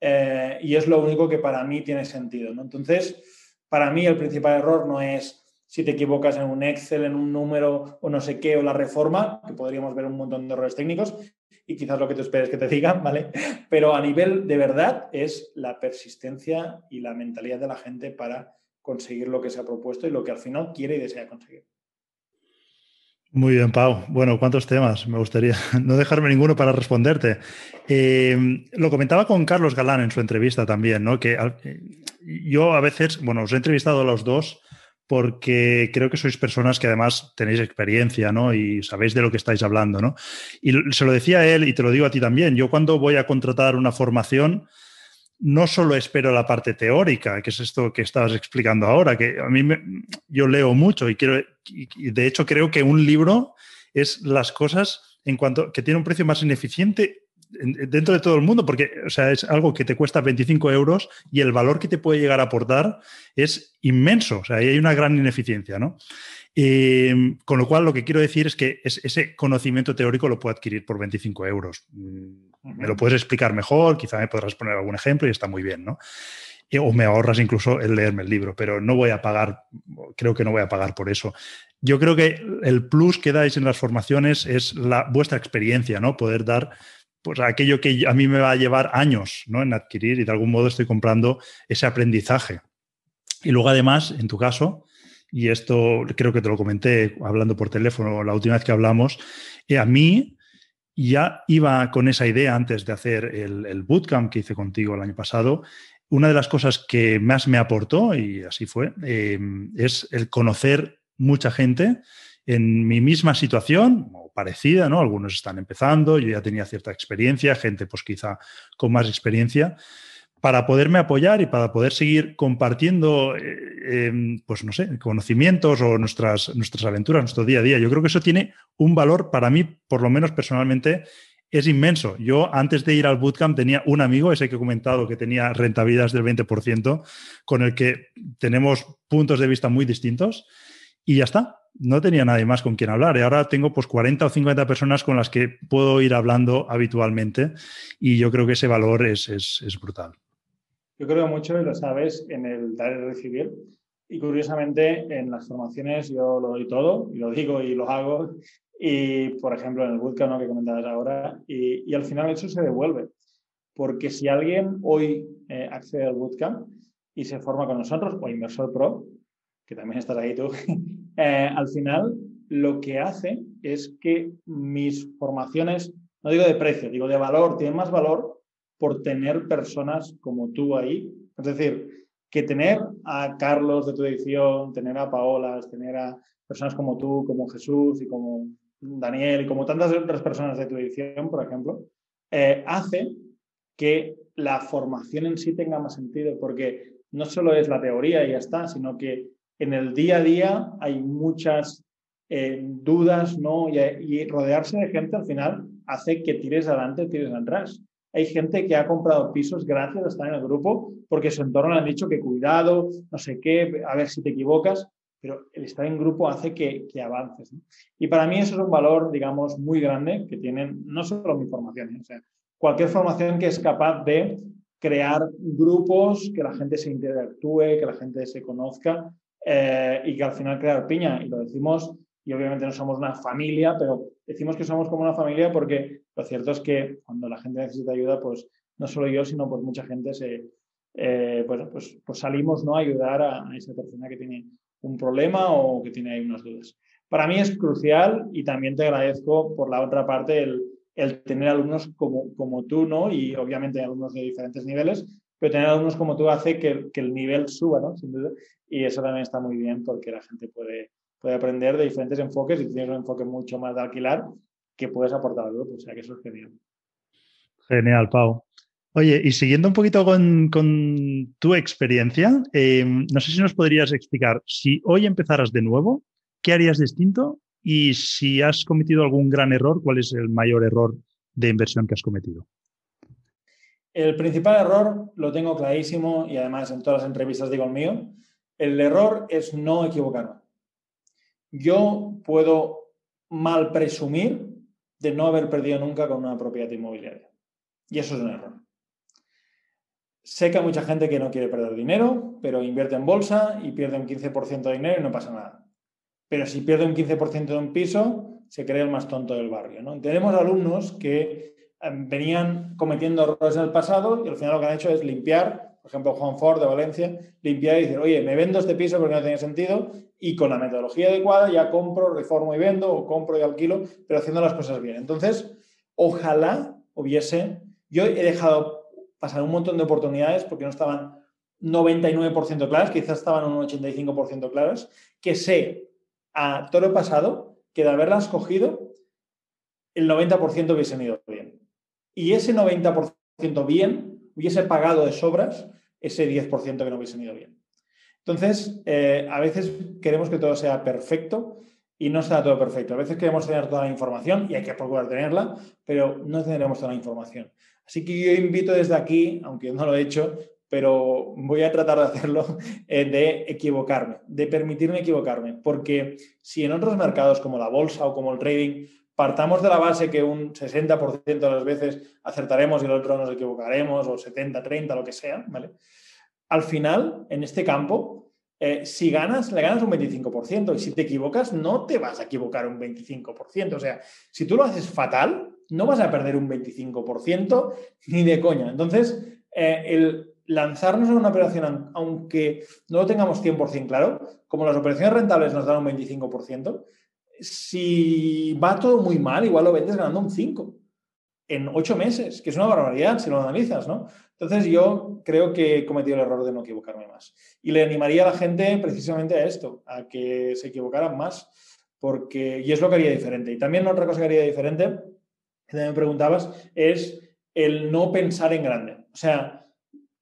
eh, y es lo único que para mí tiene sentido. ¿no? Entonces, para mí el principal error no es si te equivocas en un Excel, en un número o no sé qué, o la reforma, que podríamos ver un montón de errores técnicos, y quizás lo que tú esperes que te digan, ¿vale? Pero a nivel de verdad es la persistencia y la mentalidad de la gente para conseguir lo que se ha propuesto y lo que al final quiere y desea conseguir. Muy bien, Pau. Bueno, ¿cuántos temas? Me gustaría no dejarme ninguno para responderte. Eh, lo comentaba con Carlos Galán en su entrevista también, ¿no? Que eh, yo a veces, bueno, os he entrevistado a los dos porque creo que sois personas que además tenéis experiencia, ¿no? Y sabéis de lo que estáis hablando, ¿no? Y se lo decía él y te lo digo a ti también. Yo cuando voy a contratar una formación, no solo espero la parte teórica, que es esto que estabas explicando ahora, que a mí yo leo mucho y quiero, de hecho creo que un libro es las cosas en cuanto que tiene un precio más ineficiente dentro de todo el mundo, porque o sea, es algo que te cuesta 25 euros y el valor que te puede llegar a aportar es inmenso. O sea, ahí hay una gran ineficiencia, ¿no? Em, con lo cual, lo que quiero decir es que ese conocimiento teórico lo puedo adquirir por 25 euros. Mm, me lo puedes explicar mejor, quizá me podrás poner algún ejemplo y está muy bien, ¿no? O me ahorras incluso el leerme el libro, pero no voy a pagar, creo que no voy a pagar por eso. Yo creo que el plus que dais en las formaciones es la, vuestra experiencia, ¿no? Poder dar pues aquello que a mí me va a llevar años ¿no? en adquirir y de algún modo estoy comprando ese aprendizaje. Y luego además, en tu caso, y esto creo que te lo comenté hablando por teléfono la última vez que hablamos, eh, a mí ya iba con esa idea antes de hacer el, bootcamp que hice contigo el año pasado. Una de las cosas que más me aportó, y así fue, eh, es el conocer mucha gente en mi misma situación o parecida, ¿no? Algunos están empezando, yo ya tenía cierta experiencia, gente pues quizá con más experiencia, para poderme apoyar y para poder seguir compartiendo, eh, em, pues no sé, conocimientos o nuestras, nuestras aventuras, nuestro día a día. Yo creo que eso tiene un valor para mí, por lo menos personalmente, es inmenso. Yo antes de ir al bootcamp tenía un amigo, ese que he comentado, que tenía rentabilidades del 20%, con el que tenemos puntos de vista muy distintos y ya está no tenía nadie más con quien hablar. Y ahora tengo pues 40 o 50 personas con las que puedo ir hablando habitualmente y yo creo que ese valor es, es, brutal. Yo creo mucho, y lo sabes, en el dar y recibir. Y curiosamente, en las formaciones yo lo doy todo, y lo digo y lo hago. Y, por ejemplo, en el bootcamp que comentabas ahora, y, y, al final eso se devuelve. Porque si alguien hoy eh, accede al bootcamp y se forma con nosotros, o Inversor Pro, que también estás ahí tú, eh, al final lo que hace es que mis formaciones, no digo de precio, digo de valor, tienen más valor por tener personas como tú ahí. Es decir, que tener a Carlos de tu edición, tener a Paola, tener a personas como tú, como Jesús y como Daniel y como tantas otras personas de tu edición, por ejemplo, eh, hace que la formación en sí tenga más sentido, porque no solo es la teoría y ya está, sino que en el día a día hay muchas eh, dudas, ¿no? Y, rodearse de gente al final hace que tires adelante tires atrás. Hay gente que ha comprado pisos gracias a estar en el grupo porque su entorno le han dicho que cuidado, no sé qué, a ver si te equivocas, pero el estar en grupo hace que, avances. Y para mí eso es un valor, digamos, muy grande que tienen no solo mi formación, ¿eh? o sea, cualquier formación que es capaz de crear grupos, que la gente se interactúe, que la gente se conozca eh, y que al final crear piña. Y lo decimos, y obviamente no somos una familia, pero decimos que somos como una familia porque lo cierto es que cuando la gente necesita ayuda, pues no solo yo, sino pues mucha gente se, eh, pues, pues, salimos ¿no? a ayudar a, esa persona que tiene un problema o que tiene ahí unas dudas. Para mí es crucial y también te agradezco por la otra parte el, el tener alumnos como, como tú, ¿no? Y obviamente alumnos de diferentes niveles, pero tener alumnos como tú hace que, que el nivel suba, ¿no? Sin duda. Y eso también está muy bien porque la gente puede, puede aprender de diferentes enfoques y tienes un enfoque mucho más de alquilar que puedes aportar al grupo. O sea que eso es genial. Genial, Pau. Oye, y siguiendo un poquito con, con tu experiencia, eh, no sé si nos podrías explicar, si hoy empezaras de nuevo, ¿qué harías distinto y si has cometido algún gran error, ¿cuál es el mayor error de inversión que has cometido? El principal error lo tengo clarísimo y además en todas las entrevistas digo el mío. El error es no equivocarme. Yo puedo mal presumir de no haber perdido nunca con una propiedad inmobiliaria. Y eso es un error. Sé que hay mucha gente que no quiere perder dinero, pero invierte en bolsa y pierde un 15% de dinero y no pasa nada. Pero si pierde un 15% de un piso, se cree el más tonto del barrio. ¿no? Tenemos alumnos que eh, venían cometiendo errores en el pasado y al final lo que han hecho es limpiar, por ejemplo, Juan Ford de Valencia, limpiar y decir, oye, me vendo este piso porque no tiene sentido y con la metodología adecuada ya compro, reformo y vendo o compro y alquilo, pero haciendo las cosas bien. Entonces, ojalá hubiese, yo he dejado pasar un montón de oportunidades porque no estaban 99% claras, quizás estaban un 85% claras, que sé a toro pasado que de haberlas cogido, el 90% hubiesen ido bien. Y ese 90% bien hubiese pagado de sobras ese 10% que no hubiesen ido bien. Entonces, eh, a veces queremos que todo sea perfecto y no está todo perfecto. A veces queremos tener toda la información y hay que procurar tenerla, pero no tendremos toda la información. Así que yo invito desde aquí, aunque no lo he hecho, pero voy a tratar de hacerlo, eh, de equivocarme, de permitirme equivocarme, porque si en otros mercados como la bolsa o como el trading partamos de la base que un 60% de las veces acertaremos y el otro nos equivocaremos, o 70, 30, lo que sea, ¿vale? Al final, en este campo, eh, si ganas, le ganas un 25%, y si te equivocas, no te vas a equivocar un 25%. O sea, si tú lo haces fatal, no vas a perder un 25% ni de coña. Entonces, eh, el lanzarnos a una operación, aunque no lo tengamos 100% claro, como las operaciones rentables nos dan un 25%, si va todo muy mal, igual lo vendes ganando un 5 en 8 meses, que es una barbaridad si lo analizas, ¿no? Entonces yo creo que he cometido el error de no equivocarme más. Y le animaría a la gente precisamente a esto, a que se equivocaran más, porque, y es lo que haría diferente. Y también otra cosa que haría diferente, que me preguntabas, es el no pensar en grande. O sea,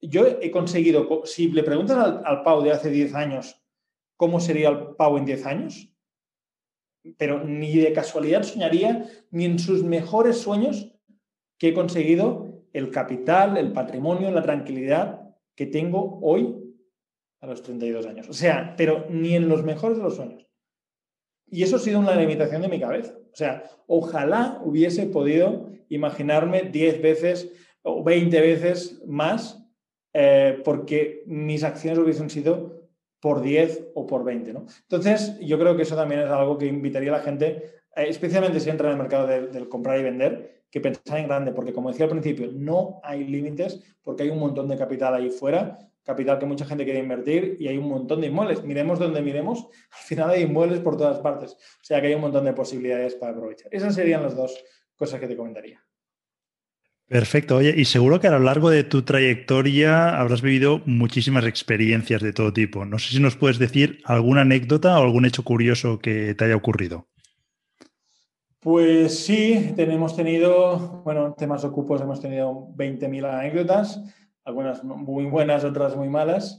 yo he conseguido, si le preguntas al, Pau de hace 10 años cómo sería el Pau en 10 años, pero ni de casualidad soñaría, ni en sus mejores sueños, que he conseguido el capital, el patrimonio, la tranquilidad que tengo hoy a los 32 años. O sea, pero ni en los mejores de los sueños. Y eso ha sido una limitación de mi cabeza. O sea, ojalá hubiese podido imaginarme 10 veces o 20 veces más eh, porque mis acciones hubiesen sido por 10 o por 20. ¿no? Entonces, yo creo que eso también es algo que invitaría a la gente, eh, especialmente si entra en el mercado del comprar y vender, que pensar en grande, porque como decía al principio, no hay límites, porque hay un montón de capital ahí fuera, capital que mucha gente quiere invertir y hay un montón de inmuebles. Miremos donde miremos, al final hay inmuebles por todas partes. O sea que hay un montón de posibilidades para aprovechar. Esas serían las dos cosas que te comentaría. Perfecto. Oye, y seguro que a lo largo de tu trayectoria habrás vivido muchísimas experiencias de todo tipo. No sé si nos puedes decir alguna anécdota o algún hecho curioso que te haya ocurrido. Pues sí, tenemos tenido, bueno, temas ocupos hemos tenido 20.000 anécdotas, algunas muy buenas, otras muy malas.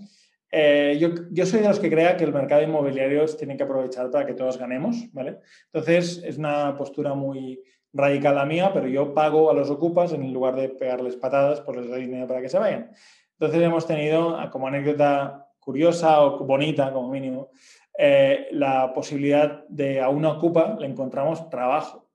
Eh, yo, yo, soy de los que crea que el mercado inmobiliario tiene que aprovechar para que todos ganemos, ¿vale? Entonces, es una postura muy, radical la mía, pero yo pago a los ocupas en lugar de pegarles patadas, pues les doy dinero para que se vayan. Entonces hemos tenido, como anécdota curiosa o bonita, como mínimo, eh, la posibilidad de a una ocupa le encontramos trabajo.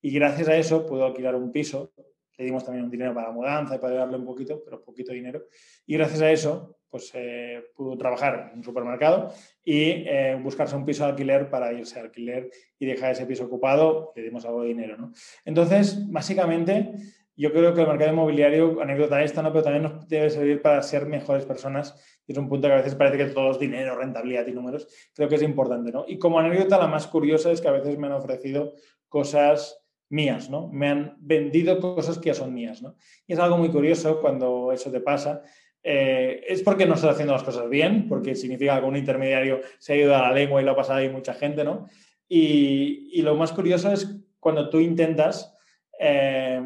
Y gracias a eso pudo alquilar un piso. Le dimos también un dinero para la mudanza y para darle un poquito, pero poquito dinero. Y gracias a eso, pues eh, pudo trabajar en un supermercado y eh, buscarse un piso de alquiler para irse a alquiler y dejar ese piso ocupado. Le dimos algo de dinero, ¿no? Entonces, básicamente, yo creo que el mercado inmobiliario, anécdota esta, ¿no? pero también nos debe servir para ser mejores personas. Y es un punto que a veces parece que todo es dinero, rentabilidad y números. Creo que es importante, ¿no? Y como anécdota, la más curiosa es que a veces me han ofrecido cosas mías, ¿no? Me han vendido cosas que ya son mías, ¿no? Y es algo muy curioso cuando eso te pasa. Eh, es porque no estás haciendo las cosas bien, porque significa que un intermediario se ha ido a la lengua y lo ha pasado ahí mucha gente, ¿no? Y, y lo más curioso es cuando tú intentas eh,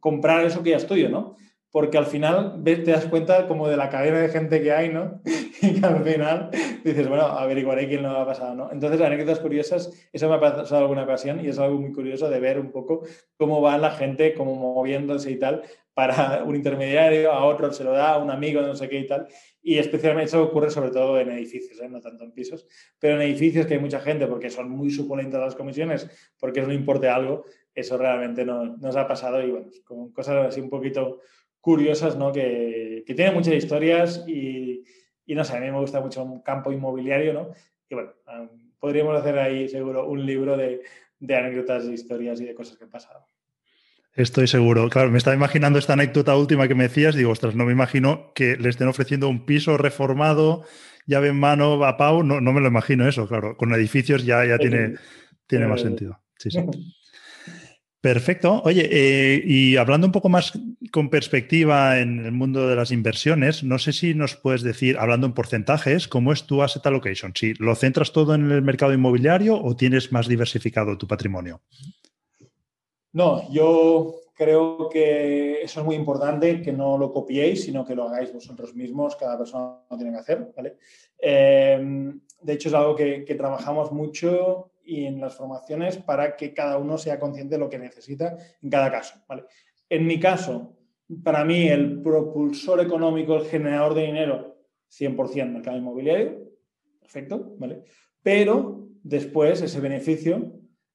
comprar eso que ya es tuyo, ¿no? Porque al final te das cuenta como de la cadena de gente que hay, ¿no? Y que al final dices, bueno, averiguaré quién lo ha pasado, ¿no? Entonces, anécdotas curiosas, eso me ha pasado alguna ocasión y es algo muy curioso de ver un poco cómo va la gente, como moviéndose y tal, para un intermediario, a otro se lo da, a un amigo, no sé qué y tal. Y especialmente eso ocurre sobre todo en edificios, ¿eh? no tanto en pisos, pero en edificios que hay mucha gente porque son muy suculentas las comisiones, porque eso no importe algo, eso realmente no, nos ha pasado y bueno, con cosas así un poquito curiosas, ¿no? Que, que tienen muchas historias y, y, no sé, a mí me gusta mucho un campo inmobiliario, ¿no? Y bueno, podríamos hacer ahí seguro un libro de, de anécdotas, de historias y de cosas que han pasado. Estoy seguro. Claro, me estaba imaginando esta anécdota última que me decías. Digo, ostras, no me imagino que le estén ofreciendo un piso reformado, llave en mano a Pau. No, no me lo imagino eso, claro. Con edificios ya, ya tiene, más sentido. Sí, sí. Perfecto. Oye, eh, y hablando un poco más con perspectiva en el mundo de las inversiones, no sé si nos puedes decir, hablando en porcentajes, cómo es tu asset allocation. Si lo centras todo en el mercado inmobiliario o tienes más diversificado tu patrimonio. No, yo creo que eso es muy importante, que no lo copiéis, sino que lo hagáis vosotros mismos, cada persona lo tiene que hacer. ¿vale? Eh, de hecho, es algo que, que trabajamos mucho y en las formaciones para que cada uno sea consciente de lo que necesita en cada caso. ¿vale? En mi caso, para mí el propulsor económico, el generador de dinero, 100% mercado inmobiliario, perfecto, ¿vale? Pero después ese beneficio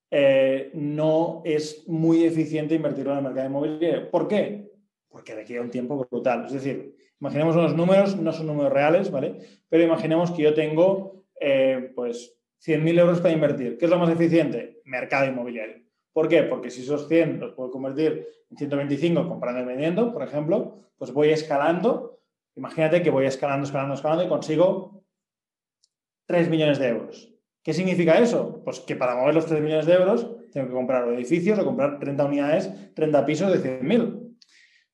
eh, no es muy eficiente invertirlo en el mercado inmobiliario. ¿Por qué? Porque requiere un tiempo brutal. Es decir, imaginemos unos números, no son números reales, ¿vale? Pero imaginemos que yo tengo, eh, pues, 100.000 euros para invertir. ¿Qué es lo más eficiente? Mercado inmobiliario. ¿Por qué? Porque si esos 100 los puedo convertir en 125 comprando y vendiendo, por ejemplo, pues voy escalando. Imagínate que voy escalando, escalando, escalando y consigo 3 millones de euros. ¿Qué significa eso? Pues que para mover los 3 millones de euros tengo que comprar edificios o comprar 30 unidades, 30 pisos de 100.000.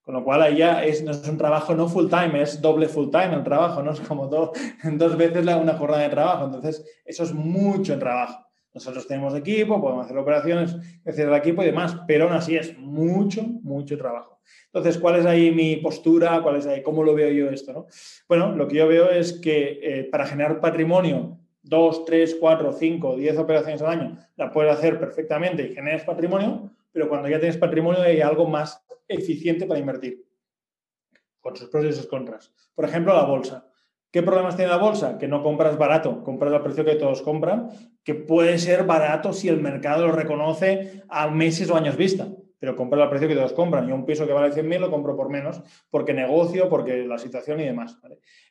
Con lo cual ahí ya es, no es un trabajo no full time, es doble full time el trabajo, no es como dos, dos veces una jornada de trabajo. Entonces, eso es mucho trabajo. Nosotros tenemos equipo, podemos hacer operaciones, hacer el equipo y demás, pero aún así es mucho, mucho trabajo. Entonces, ¿cuál es ahí mi postura? ¿Cuál es ahí, ¿Cómo lo veo yo esto? ¿no? Bueno, lo que yo veo es que eh, para generar patrimonio, dos, tres, cuatro, cinco, diez operaciones al año, la puedes hacer perfectamente y generas patrimonio, pero cuando ya tienes patrimonio hay algo más eficiente para invertir, con sus pros y sus contras. Por ejemplo, la bolsa. ¿Qué problemas tiene la bolsa? Que no compras barato, compras al precio que todos compran, que puede ser barato si el mercado lo reconoce a meses o años vista, pero compras al precio que todos compran. Yo un piso que vale 100.000 lo compro por menos, porque negocio, porque la situación y demás.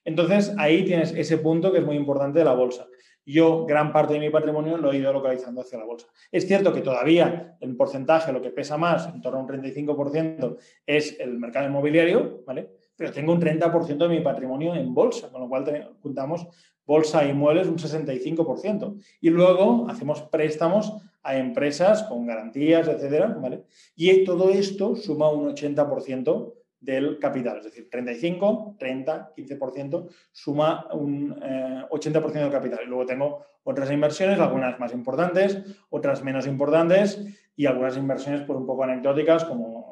Entonces, ahí tienes ese punto que es muy importante de la bolsa yo gran parte de mi patrimonio lo he ido localizando hacia la bolsa. Es cierto que todavía en porcentaje lo que pesa más, en torno a un 35%, es el mercado inmobiliario, ¿vale? Pero tengo un 30% de mi patrimonio en bolsa, con lo cual juntamos bolsa y muebles un 65%. Y luego hacemos préstamos a empresas con garantías, etcétera, ¿vale? Y todo esto suma un 80% del capital, es decir, 35, 30, 15%, suma un 80% eh, del capital. Y luego tengo otras inversiones, algunas más importantes, otras menos importantes y algunas inversiones pues, un poco anecdóticas como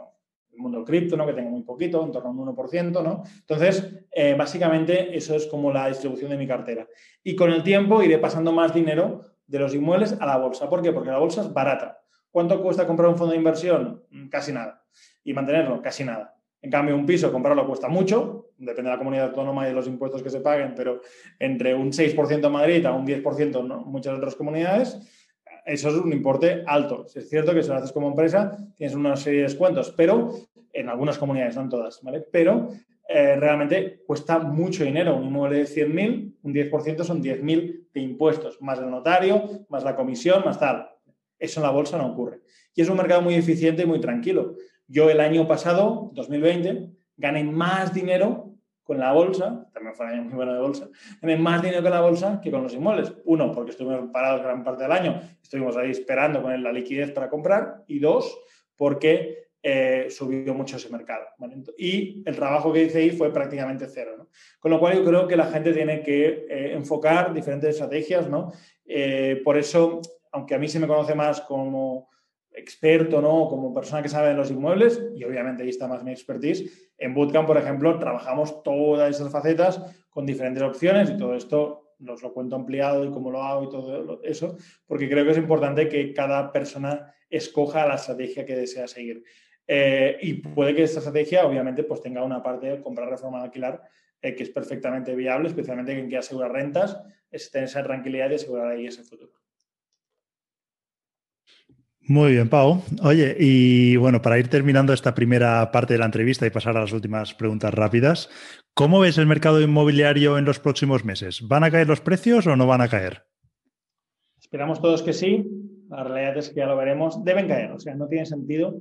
mundo cripto, ¿no? que tengo muy poquito, en torno a un 1%. ¿no? Entonces, eh, básicamente eso es como la distribución de mi cartera. Y con el tiempo iré pasando más dinero de los inmuebles a la bolsa. ¿Por qué? Porque la bolsa es barata. ¿Cuánto cuesta comprar un fondo de inversión? Mm, casi nada. Y mantenerlo, casi nada. En cambio, un piso, comprarlo cuesta mucho, depende de la comunidad autónoma y de los impuestos que se paguen, pero entre un 6% en Madrid a un 10% en muchas otras comunidades, eso es un importe alto. Es cierto que si lo haces como empresa, tienes una serie de descuentos, pero en algunas comunidades, no en todas, ¿vale? Pero eh, realmente cuesta mucho dinero. Un inmueble de 100.000, un 10% son 10.000 de impuestos, más el notario, más la comisión, más tal. Eso en la bolsa no ocurre. Y es un mercado muy eficiente y muy tranquilo. Yo el año pasado, 2020, gané más dinero con la bolsa, también fue un año muy bueno de bolsa, gané más dinero con la bolsa que con los inmuebles. Uno, porque estuvimos parados gran parte del año, estuvimos ahí esperando con la liquidez para comprar. Y dos, porque eh, subió mucho ese mercado. Y el trabajo que hice ahí fue prácticamente cero. Con lo cual yo creo que la gente tiene que eh, enfocar diferentes estrategias. ¿no? Eh, por eso, aunque a mí se me conoce más como experto, ¿no? Como persona que sabe de los inmuebles, y obviamente ahí está más mi expertise, en Bootcamp, por ejemplo, trabajamos todas esas facetas con diferentes opciones y todo esto nos lo cuento ampliado y cómo lo hago y todo eso, porque creo que es importante que cada persona escoja la estrategia que desea seguir. Eh, y puede que esta estrategia, obviamente, pues tenga una parte de comprar, reforma, de alquilar, eh, que es perfectamente viable, especialmente en que asegurar rentas, es tener esa tranquilidad y asegurar ahí ese futuro. Muy bien, Pau. Oye, y bueno, para ir terminando esta primera parte de la entrevista y pasar a las últimas preguntas rápidas, ¿cómo ves el mercado inmobiliario en los próximos meses? ¿Van a caer los precios o no van a caer? Esperamos todos que sí. La realidad es que ya lo veremos. Deben caer, o sea, no tiene sentido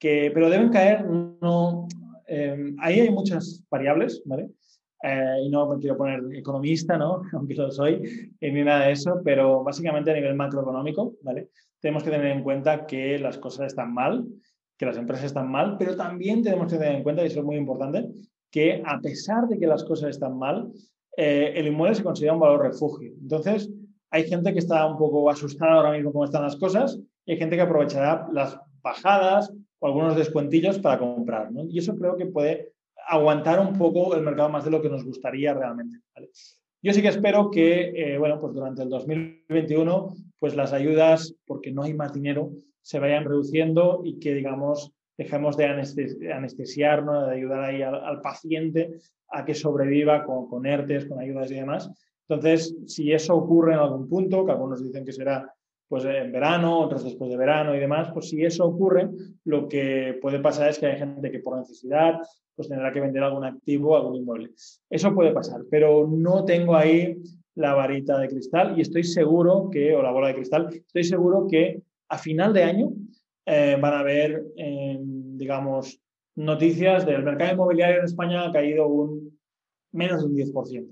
que, pero deben caer. No, eh, ahí hay muchas variables, ¿vale? Eh, y no me quiero poner economista, ¿no? Aunque lo soy, ni nada de eso, pero básicamente a nivel macroeconómico, ¿vale? Tenemos que tener en cuenta que las cosas están mal, que las empresas están mal, pero también tenemos que tener en cuenta, y eso es muy importante, que a pesar de que las cosas están mal, eh, el inmueble se considera un valor refugio. Entonces, hay gente que está un poco asustada ahora mismo cómo están las cosas y hay gente que aprovechará las bajadas o algunos descuentillos para comprar. Y eso creo que puede aguantar un poco el mercado más de lo que nos gustaría realmente. Yo sí que espero que, eh, bueno, pues durante el 2021 pues las ayudas, porque no hay más dinero, se vayan reduciendo y que, digamos, dejemos de anestesiar, de ayudar ahí al, paciente a que sobreviva con, con ERTES, con ayudas y demás. Entonces, si eso ocurre en algún punto, que algunos dicen que será pues en verano, otros después de verano y demás, pues si eso ocurre, lo que puede pasar es que hay gente que por necesidad pues tendrá que vender algún activo, algún inmueble. Eso puede pasar, pero no tengo ahí la varita de cristal y estoy seguro que, o la bola de cristal, estoy seguro que a final de año eh, van a haber, em, digamos, noticias del mercado inmobiliario en España ha caído un menos de un 10%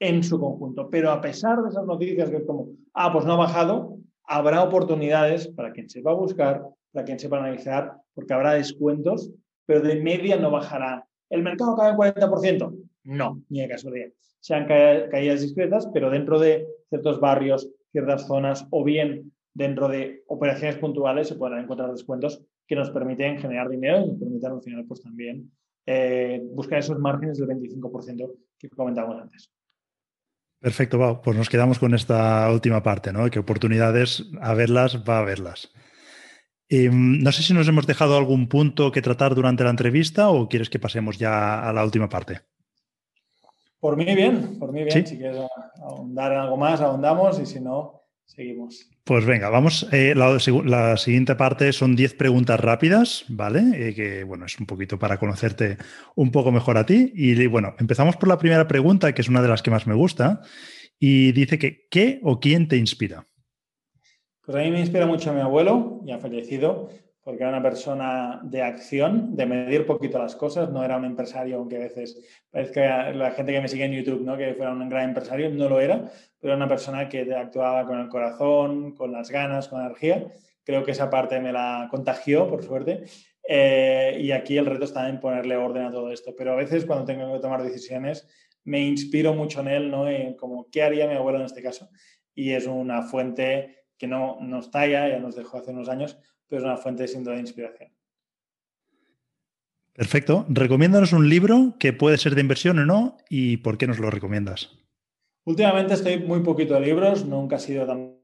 en su conjunto. Pero a pesar de esas noticias que es como, ah, pues no ha bajado, habrá oportunidades para quien sepa buscar, para quien sepa analizar, porque habrá descuentos, pero de media no bajará. ¿El mercado cae un 40%? No, ni de casualidad sean caídas discretas, pero dentro de ciertos barrios, ciertas zonas o bien dentro de operaciones puntuales se podrán encontrar descuentos que nos permiten generar dinero y nos permiten al final pues también eh, buscar esos márgenes del 25% que comentábamos antes. Perfecto, Pau. Pues nos quedamos con esta última parte, ¿no? Que oportunidades a verlas va a verlas. Em, no sé si nos hemos dejado algún punto que tratar durante la entrevista o quieres que pasemos ya a la última parte. Por mí bien, por mí bien. Si quieres ahondar en algo más, ahondamos y si no, seguimos. Pues venga, vamos. Eh, la, siguiente parte son 10 preguntas rápidas, ¿vale? Eh, que bueno, es un poquito para conocerte un poco mejor a ti. Y bueno, empezamos por la primera pregunta, que es una de las que más me gusta. Y dice que, ¿qué o quién te inspira? Pues a mí me inspira mucho a mi abuelo, ya fallecido, porque era una persona de acción, de medir poquito las cosas, no era un empresario, aunque a veces parece que la gente que me sigue en YouTube, ¿no? que fuera un gran empresario, no lo era, pero era una persona que actuaba con el corazón, con las ganas, con energía. Creo que esa parte me la contagió, por suerte. Eh, y aquí el reto está en ponerle orden a todo esto. Pero a veces cuando tengo que tomar decisiones, me inspiro mucho en él, ¿no? En como, ¿qué haría mi abuelo en este caso? Y es una fuente que no nos talla, ya nos dejó hace unos años, pero es una fuente sin duda de inspiración. Perfecto. Recomiéndanos un libro que puede ser de inversión o no y por qué nos lo recomiendas. Últimamente estoy muy poquito de libros, nunca he sido tan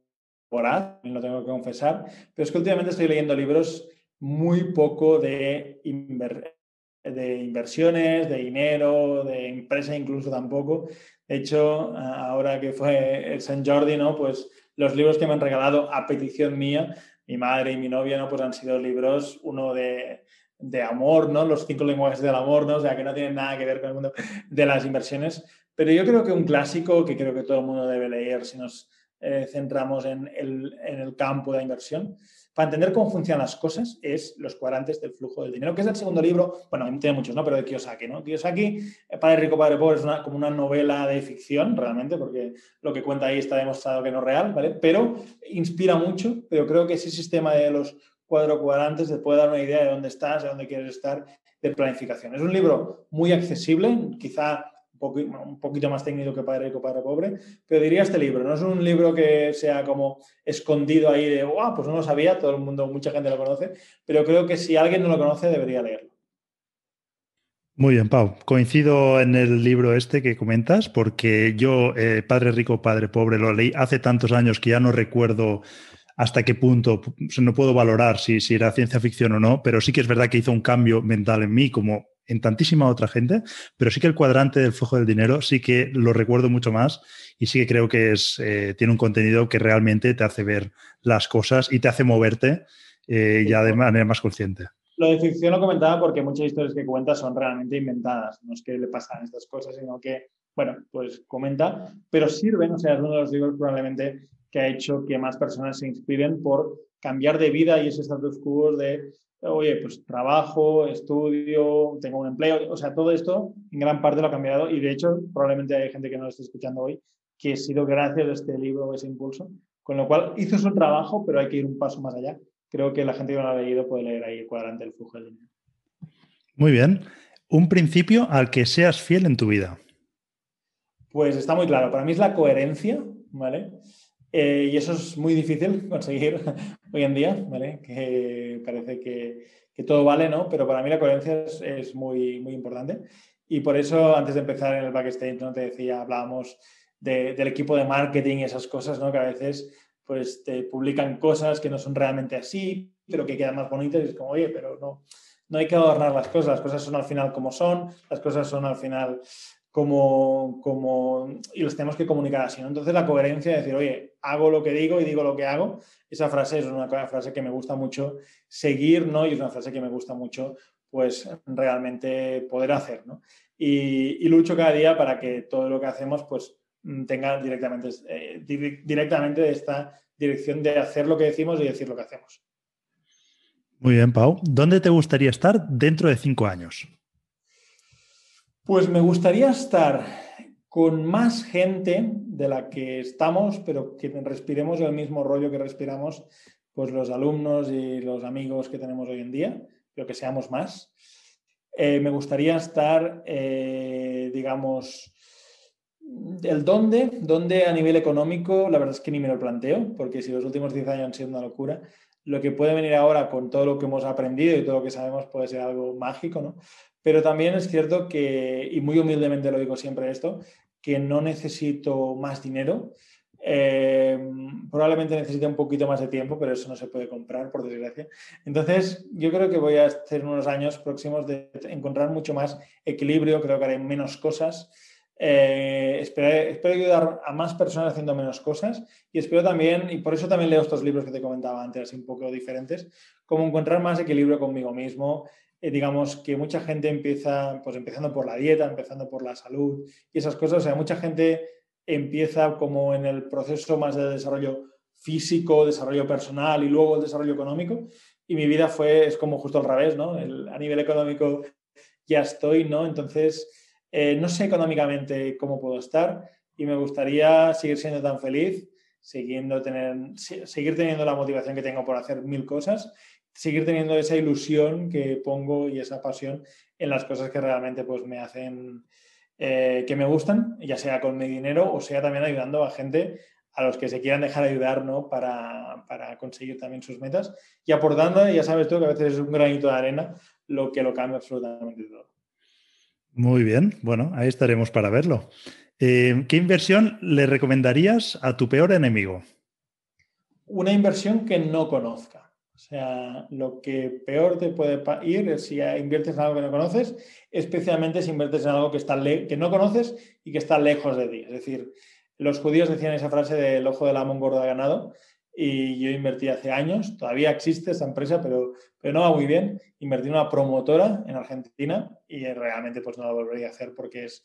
voraz, lo tengo que confesar, pero es que últimamente estoy leyendo libros muy poco de, de inversiones, de dinero, de empresa incluso tampoco. De hecho, ahora que fue el San Jordi, ¿no? Pues los libros que me han regalado a petición mía, mi madre y mi novia, ¿no? Pues han sido libros, uno de, de amor, ¿no? Los cinco lenguajes del amor, ¿no? O sea, que no tienen nada que ver con el mundo de las inversiones. Pero yo creo que un clásico que creo que todo el mundo debe leer si nos eh, centramos en el, en el, campo de la inversión, para entender cómo funcionan las cosas, es Los cuadrantes del flujo del dinero, que es el segundo libro, bueno, tiene muchos, ¿no? Pero de Kiyosaki, ¿no? Kiyosaki, eh, Padre Rico, Padre Pobre, es una, como una novela de ficción, realmente, porque lo que cuenta ahí está demostrado que no es real, ¿vale? Pero inspira mucho, pero creo que ese sistema de los cuadro cuadrantes te puede dar una idea de dónde estás, de dónde quieres estar, de planificación. Es un libro muy accesible, quizá un poquito más técnico que Padre Rico, Padre Pobre, pero diría este libro, no es un libro que sea como escondido ahí de, wow, pues no lo sabía, todo el mundo, mucha gente lo conoce, pero creo que si alguien no lo conoce debería leerlo. Muy bien, Pau. Coincido en el libro este que comentas, porque yo, eh, Padre Rico, Padre Pobre, lo leí hace tantos años que ya no recuerdo hasta qué punto, no puedo valorar si, si era ciencia ficción o no, pero sí que es verdad que hizo un cambio mental en mí, como en tantísima otra gente, pero sí que el cuadrante del flujo del dinero sí que lo recuerdo mucho más y sí que creo que es, eh, tiene un contenido que realmente te hace ver las cosas y te hace moverte eh, ya de manera más consciente. Lo de ficción lo comentaba porque muchas historias que cuenta son realmente inventadas, no es que le pasan estas cosas, sino que, bueno, pues comenta, pero sirven, o sea, es uno de los libros probablemente que ha hecho que más personas se inspiren por cambiar de vida y ese status quo de, oye, pues trabajo, estudio, tengo un empleo, o sea, todo esto en gran parte lo ha cambiado y de hecho probablemente hay gente que no lo esté escuchando hoy que ha sido gracias a este libro o ese impulso, con lo cual hizo su trabajo, pero hay que ir un paso más allá. Creo que la gente que no lo ha leído puede leer ahí el cuadrante del flujo del dinero. Muy bien. Un principio al que seas fiel en tu vida. Pues está muy claro. Para mí es la coherencia, ¿vale? Eh, y eso es muy difícil conseguir hoy en día, ¿vale? Que parece que, que, todo vale, ¿no? Pero para mí la coherencia es, es, muy, muy importante. Y por eso, antes de empezar en el backstage, ¿no? te decía, hablábamos de, del equipo de marketing y esas cosas, ¿no? Que a veces pues te publican cosas que no son realmente así, pero que quedan más bonitas y es como, oye, pero no, no hay que adornar las cosas, las cosas son al final como son, las cosas son al final como, como, y los tenemos que comunicar así. ¿no? Entonces la coherencia de decir, oye, hago lo que digo y digo lo que hago, esa frase es una frase que me gusta mucho seguir, ¿no? Y es una frase que me gusta mucho, pues realmente poder hacer, ¿no? Y, lucho cada día para que todo lo que hacemos, pues tenga directamente, eh, directamente esta dirección de hacer lo que decimos y decir lo que hacemos. Muy bien, Pau. ¿Dónde te gustaría estar dentro de cinco años? Pues me gustaría estar con más gente de la que estamos, pero que respiremos el mismo rollo que respiramos pues los alumnos y los amigos que tenemos hoy en día, pero que seamos más. Eh, me gustaría estar, eh, digamos, el dónde, dónde a nivel económico, la verdad es que ni me lo planteo, porque si los últimos 10 años han sido una locura, lo que puede venir ahora con todo lo que hemos aprendido y todo lo que sabemos puede ser algo mágico, ¿no? Pero también es cierto que, y muy humildemente lo digo siempre esto, que no necesito más dinero. Eh, probablemente necesite un poquito más de tiempo, pero eso no se puede comprar, por desgracia. Entonces, yo creo que voy a hacer unos años próximos de encontrar mucho más equilibrio, creo que haré menos cosas. Eh, espero, espero, ayudar a más personas haciendo menos cosas y espero también, y por eso también leo estos libros que te comentaba antes, así un poco diferentes, como encontrar más equilibrio conmigo mismo, eh, digamos que mucha gente empieza, pues empezando por la dieta, empezando por la salud y esas cosas, o sea, mucha gente empieza como en el proceso más de desarrollo físico, desarrollo personal y luego el desarrollo económico. Y mi vida fue, es como justo al revés, ¿no? a nivel económico ya estoy, ¿no? Entonces, eh, no sé económicamente cómo puedo estar y me gustaría seguir siendo tan feliz, siguiendo tener, seguir teniendo la motivación que tengo por hacer mil cosas seguir teniendo esa ilusión que pongo y esa pasión en las cosas que realmente pues, me hacen, eh, que me gustan, ya sea con mi dinero o sea también ayudando a gente a los que se quieran dejar ayudar ¿no? para, para conseguir también sus metas y aportando, ya sabes tú que a veces es un granito de arena lo que lo cambia absolutamente todo. Muy bien, bueno, ahí estaremos para verlo. Eh, ¿Qué inversión le recomendarías a tu peor enemigo? una inversión que no conozca. O sea, lo que peor te puede ir si inviertes en algo que no conoces, especialmente si inviertes en algo que, está que no conoces y que está lejos de ti. Es decir, los judíos decían esa frase del ojo del amo gordo de ganado y yo invertí hace años, todavía existe esta empresa, pero, pero no va muy bien. Invertí en una promotora en Argentina y realmente pues no la volvería a hacer porque es,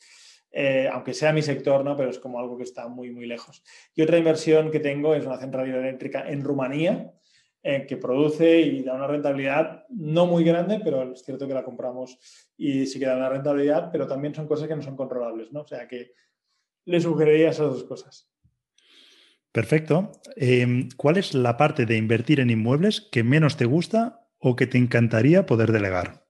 eh, aunque sea mi sector, ¿no? pero es como algo que está muy, muy lejos. Y otra inversión que tengo es una central eléctrica en Rumanía, eh, que produce y da una rentabilidad no muy grande, pero es cierto que la compramos y sí que da una rentabilidad, pero también son cosas que no son controlables, ¿no? O sea que le sugeriría esas dos cosas. Perfecto. Em, ¿Cuál es la parte de invertir en inmuebles que menos te gusta o que te encantaría poder delegar?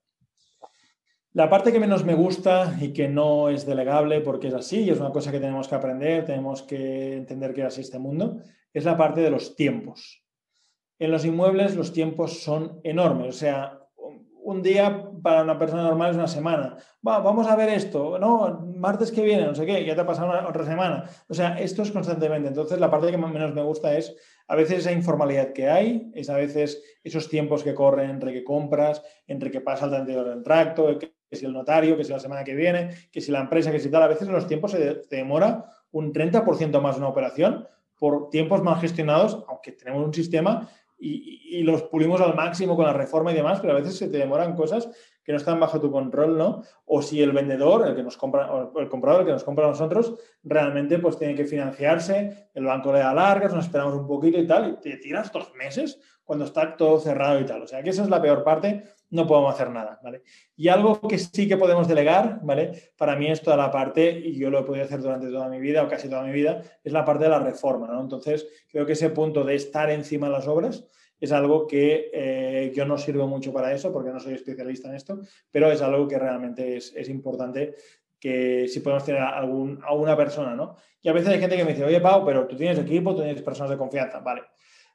La parte que menos me gusta y que no es delegable porque es así y es una cosa que tenemos que aprender, tenemos que entender que es así este mundo, es la parte de los tiempos. En los inmuebles los tiempos son enormes, o sea, un día para una persona normal es una semana. vamos a ver esto, no, martes que viene, no sé qué, ya te ha pasado otra semana. O sea, esto es constantemente. Entonces, la parte que menos me gusta es a veces esa informalidad que hay, es a veces esos tiempos que corren entre que compras, entre que pasa el anterior del tracto, que, si el notario, que si la semana que viene, que si la empresa, que si tal. A veces los tiempos se demora un 30% más una operación por tiempos mal gestionados, aunque tenemos un sistema y, los pulimos al máximo con la reforma y demás, pero a veces se te demoran cosas que no están bajo tu control, ¿no? O si el vendedor, el que nos compra, o el comprador, el que nos compra a nosotros, realmente pues tiene que financiarse, el banco le da largas, nos esperamos un poquito y tal, y te tiras dos meses cuando está todo cerrado y tal. O sea que esa es la peor parte no podemos hacer nada, ¿vale? Y algo que sí que podemos delegar, ¿vale? Para mí es toda la parte, y yo lo he podido hacer durante toda mi vida o casi toda mi vida, es la parte de la reforma, ¿no? Entonces, creo que ese punto de estar encima de las obras es algo que eh, yo no sirvo mucho para eso porque no soy especialista en esto, pero es algo que realmente es, importante que si podemos tener algún, a una persona, ¿no? Y a veces hay gente que me dice, oye, Pau, pero tú tienes equipo, tú tienes personas de confianza, vale.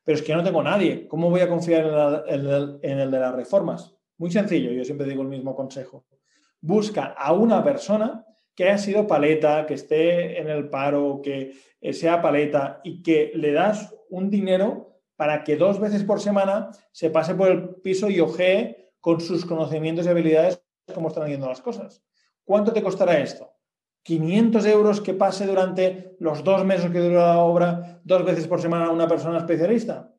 Pero es que no tengo nadie. ¿Cómo voy a confiar en el de las reformas? Muy sencillo, yo siempre digo el mismo consejo. Busca a una persona que haya sido paleta, que esté en el paro, que eh, sea paleta y que le das un dinero para que dos veces por semana se pase por el piso y ojee con sus conocimientos y habilidades cómo están yendo las cosas. ¿Cuánto te costará esto? ¿500 euros que pase durante los dos meses que dura la obra dos veces por semana una persona especialista?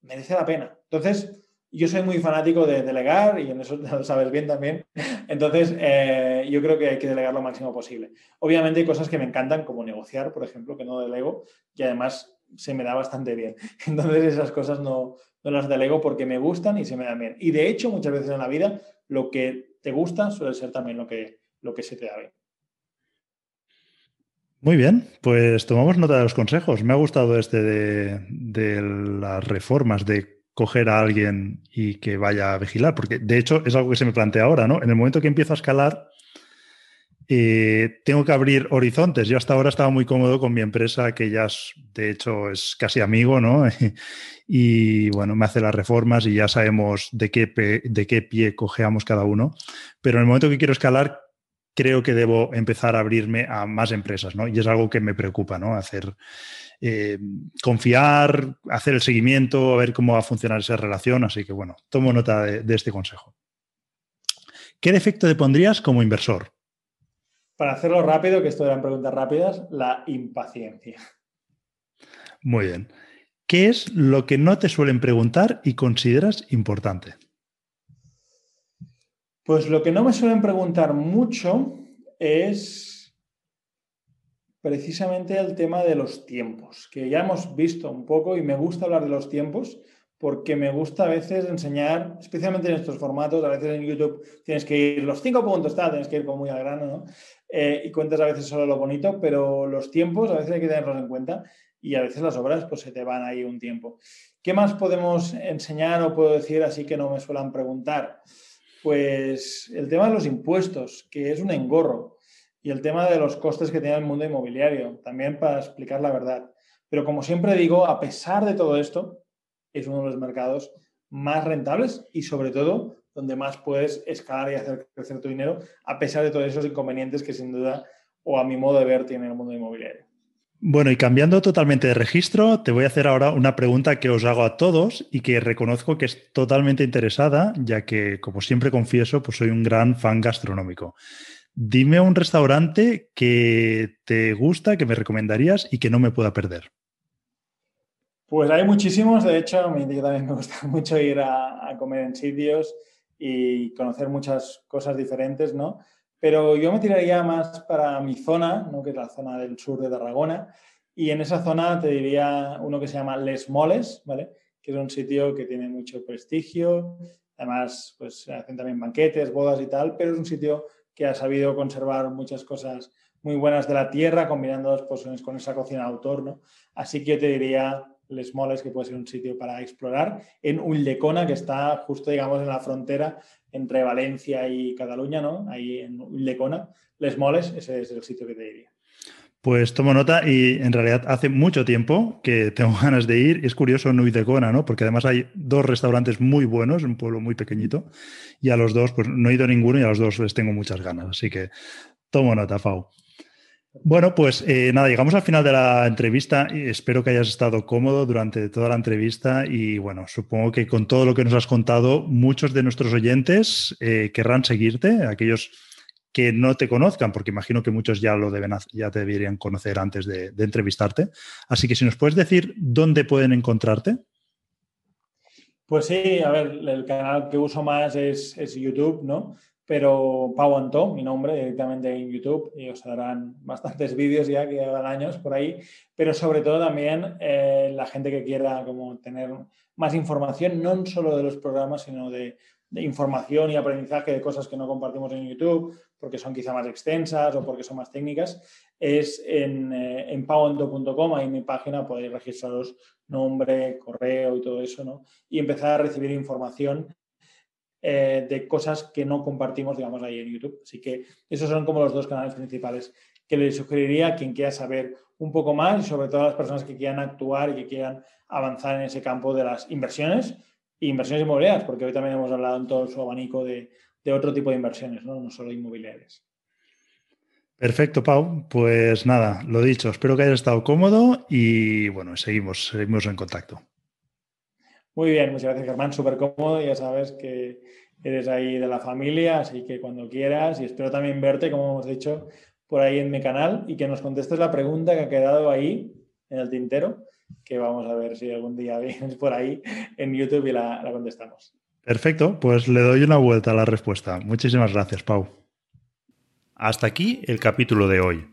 Merece la pena. Entonces, yo soy muy fanático de delegar y en eso lo sabes bien también. Entonces, eh, yo creo que hay que delegar lo máximo posible. Obviamente hay cosas que me encantan, como negociar, por ejemplo, que no delego y además se me da bastante bien. Entonces, esas cosas no, no las delego porque me gustan y se me dan bien. Y de hecho, muchas veces en la vida, lo que te gusta suele ser también lo que, lo que se te da bien. Muy bien, pues tomamos nota de los consejos. Me ha gustado este de, de las reformas, de coger a alguien y que vaya a vigilar, porque de hecho es algo que se me plantea ahora, ¿no? En el momento que empiezo a escalar, eh, tengo que abrir horizontes. Yo hasta ahora estaba muy cómodo con mi empresa, que ya de hecho es casi amigo, ¿no? y bueno, me hace las reformas y ya sabemos de qué, de qué pie cojeamos cada uno. Pero en el momento que quiero escalar, creo que debo empezar a abrirme a más empresas, ¿no? Y es algo que me preocupa, ¿no? Hacer eh, confiar, hacer el seguimiento, a ver cómo va a funcionar esa relación. Así que bueno, tomo nota de, este consejo. ¿Qué defecto te pondrías como inversor? Para hacerlo rápido, que esto eran preguntas rápidas, la impaciencia. Muy bien. ¿Qué es lo que no te suelen preguntar y consideras importante? Pues lo que no me suelen preguntar mucho es precisamente el tema de los tiempos, que ya hemos visto un poco y me gusta hablar de los tiempos porque me gusta a veces enseñar, especialmente en estos formatos, a veces en YouTube tienes que ir los cinco puntos, tienes que ir muy al grano, ¿no? Eh, y cuentas a veces solo lo bonito, pero los tiempos a veces hay que tenerlos en cuenta y a veces las obras pues se te van ahí un tiempo. ¿Qué más podemos enseñar o puedo decir así que no me suelen preguntar? Pues el tema de los impuestos, que es un engorro y el tema de los costes que tiene el mundo inmobiliario, también para explicar la verdad. Pero como siempre digo, a pesar de todo esto, es uno de los mercados más rentables y sobre todo donde más puedes escalar y hacer crecer tu dinero, a pesar de todos esos inconvenientes que sin duda, o a mi modo de ver, tiene el mundo inmobiliario. Bueno, y cambiando totalmente de registro, te voy a hacer ahora una pregunta que os hago a todos y que reconozco que es totalmente interesada, ya que, como siempre confieso, pues soy un gran fan gastronómico. Dime un restaurante que te gusta, que me recomendarías y que no me pueda perder. Pues hay muchísimos, de hecho, a mí también me gusta mucho ir a, comer en sitios y conocer muchas cosas diferentes, ¿no? Pero yo me tiraría más para mi zona, que es la zona del sur de Tarragona, y en esa zona te diría uno que se llama Les Moles, ¿vale? que es un sitio que tiene mucho prestigio, además pues hacen también banquetes, bodas y tal, pero es un sitio que ha sabido conservar muchas cosas muy buenas de la tierra, combinando pues, con esa cocina de autor. Así que yo te diría Les Moles, que puede ser un sitio para explorar, en Ulldecona, que está justo, digamos, en la frontera entre Valencia y Cataluña, ¿no? Ahí en Lecona, Les Moles, ese es el sitio que te diría. Pues tomo nota y en realidad hace mucho tiempo que tengo ganas de ir. Es curioso en Uidecona, ¿no? Porque además hay dos restaurantes muy buenos, en un pueblo muy pequeñito, y a los dos, pues no he ido a ninguno y a los dos les tengo muchas ganas. Así que tomo nota, Fau. Bueno, pues eh, nada, llegamos al final de la entrevista espero que hayas estado cómodo durante toda la entrevista y bueno, supongo que con todo lo que nos has contado, muchos de nuestros oyentes eh, querrán seguirte, aquellos que no te conozcan, porque imagino que muchos ya lo deben, ya te deberían conocer antes de, entrevistarte. Así que si nos puedes decir dónde pueden encontrarte. Pues sí, a ver, el canal que uso más es YouTube, ¿no? Pero Pau Antó, mi nombre, directamente en YouTube, y os darán bastantes vídeos ya que llevan años por ahí, pero sobre todo también eh, la gente que quiera como tener más información, no solo de los programas, sino de, información y aprendizaje de cosas que no compartimos en YouTube, porque son quizá más extensas o porque son más técnicas, es en, eh, en ahí en mi página podéis registraros nombre, correo y todo eso, ¿no? Y empezar a recibir información eh, de cosas que no compartimos, digamos, ahí en YouTube. Así que esos son como los dos canales principales que le sugeriría a quien quiera saber un poco más y sobre todo a las personas que quieran actuar y que quieran avanzar en ese campo de las inversiones e inversiones inmobiliarias, porque hoy también hemos hablado en todo su abanico de, otro tipo de inversiones, ¿no? no solo inmobiliarias. Perfecto, Pau. Pues nada, lo dicho, espero que hayas estado cómodo y bueno, seguimos, seguimos en contacto. Muy bien, muchas gracias Germán, súper cómodo, ya sabes que eres ahí de la familia, así que cuando quieras y espero también verte, como hemos dicho, por ahí en mi canal y que nos contestes la pregunta que ha quedado ahí en el tintero, que vamos a ver si algún día vienes por ahí en YouTube y la, la contestamos. Perfecto, pues le doy una vuelta a la respuesta. Muchísimas gracias, Pau. Hasta aquí el capítulo de hoy.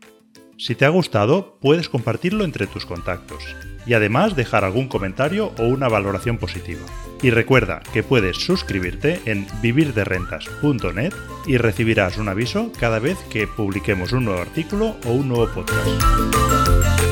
Si te ha gustado, puedes compartirlo entre tus contactos y además dejar algún comentario o una valoración positiva. Y recuerda que puedes suscribirte en vivirderrentas.net y recibirás un aviso cada vez que publiquemos un nuevo artículo o un nuevo podcast.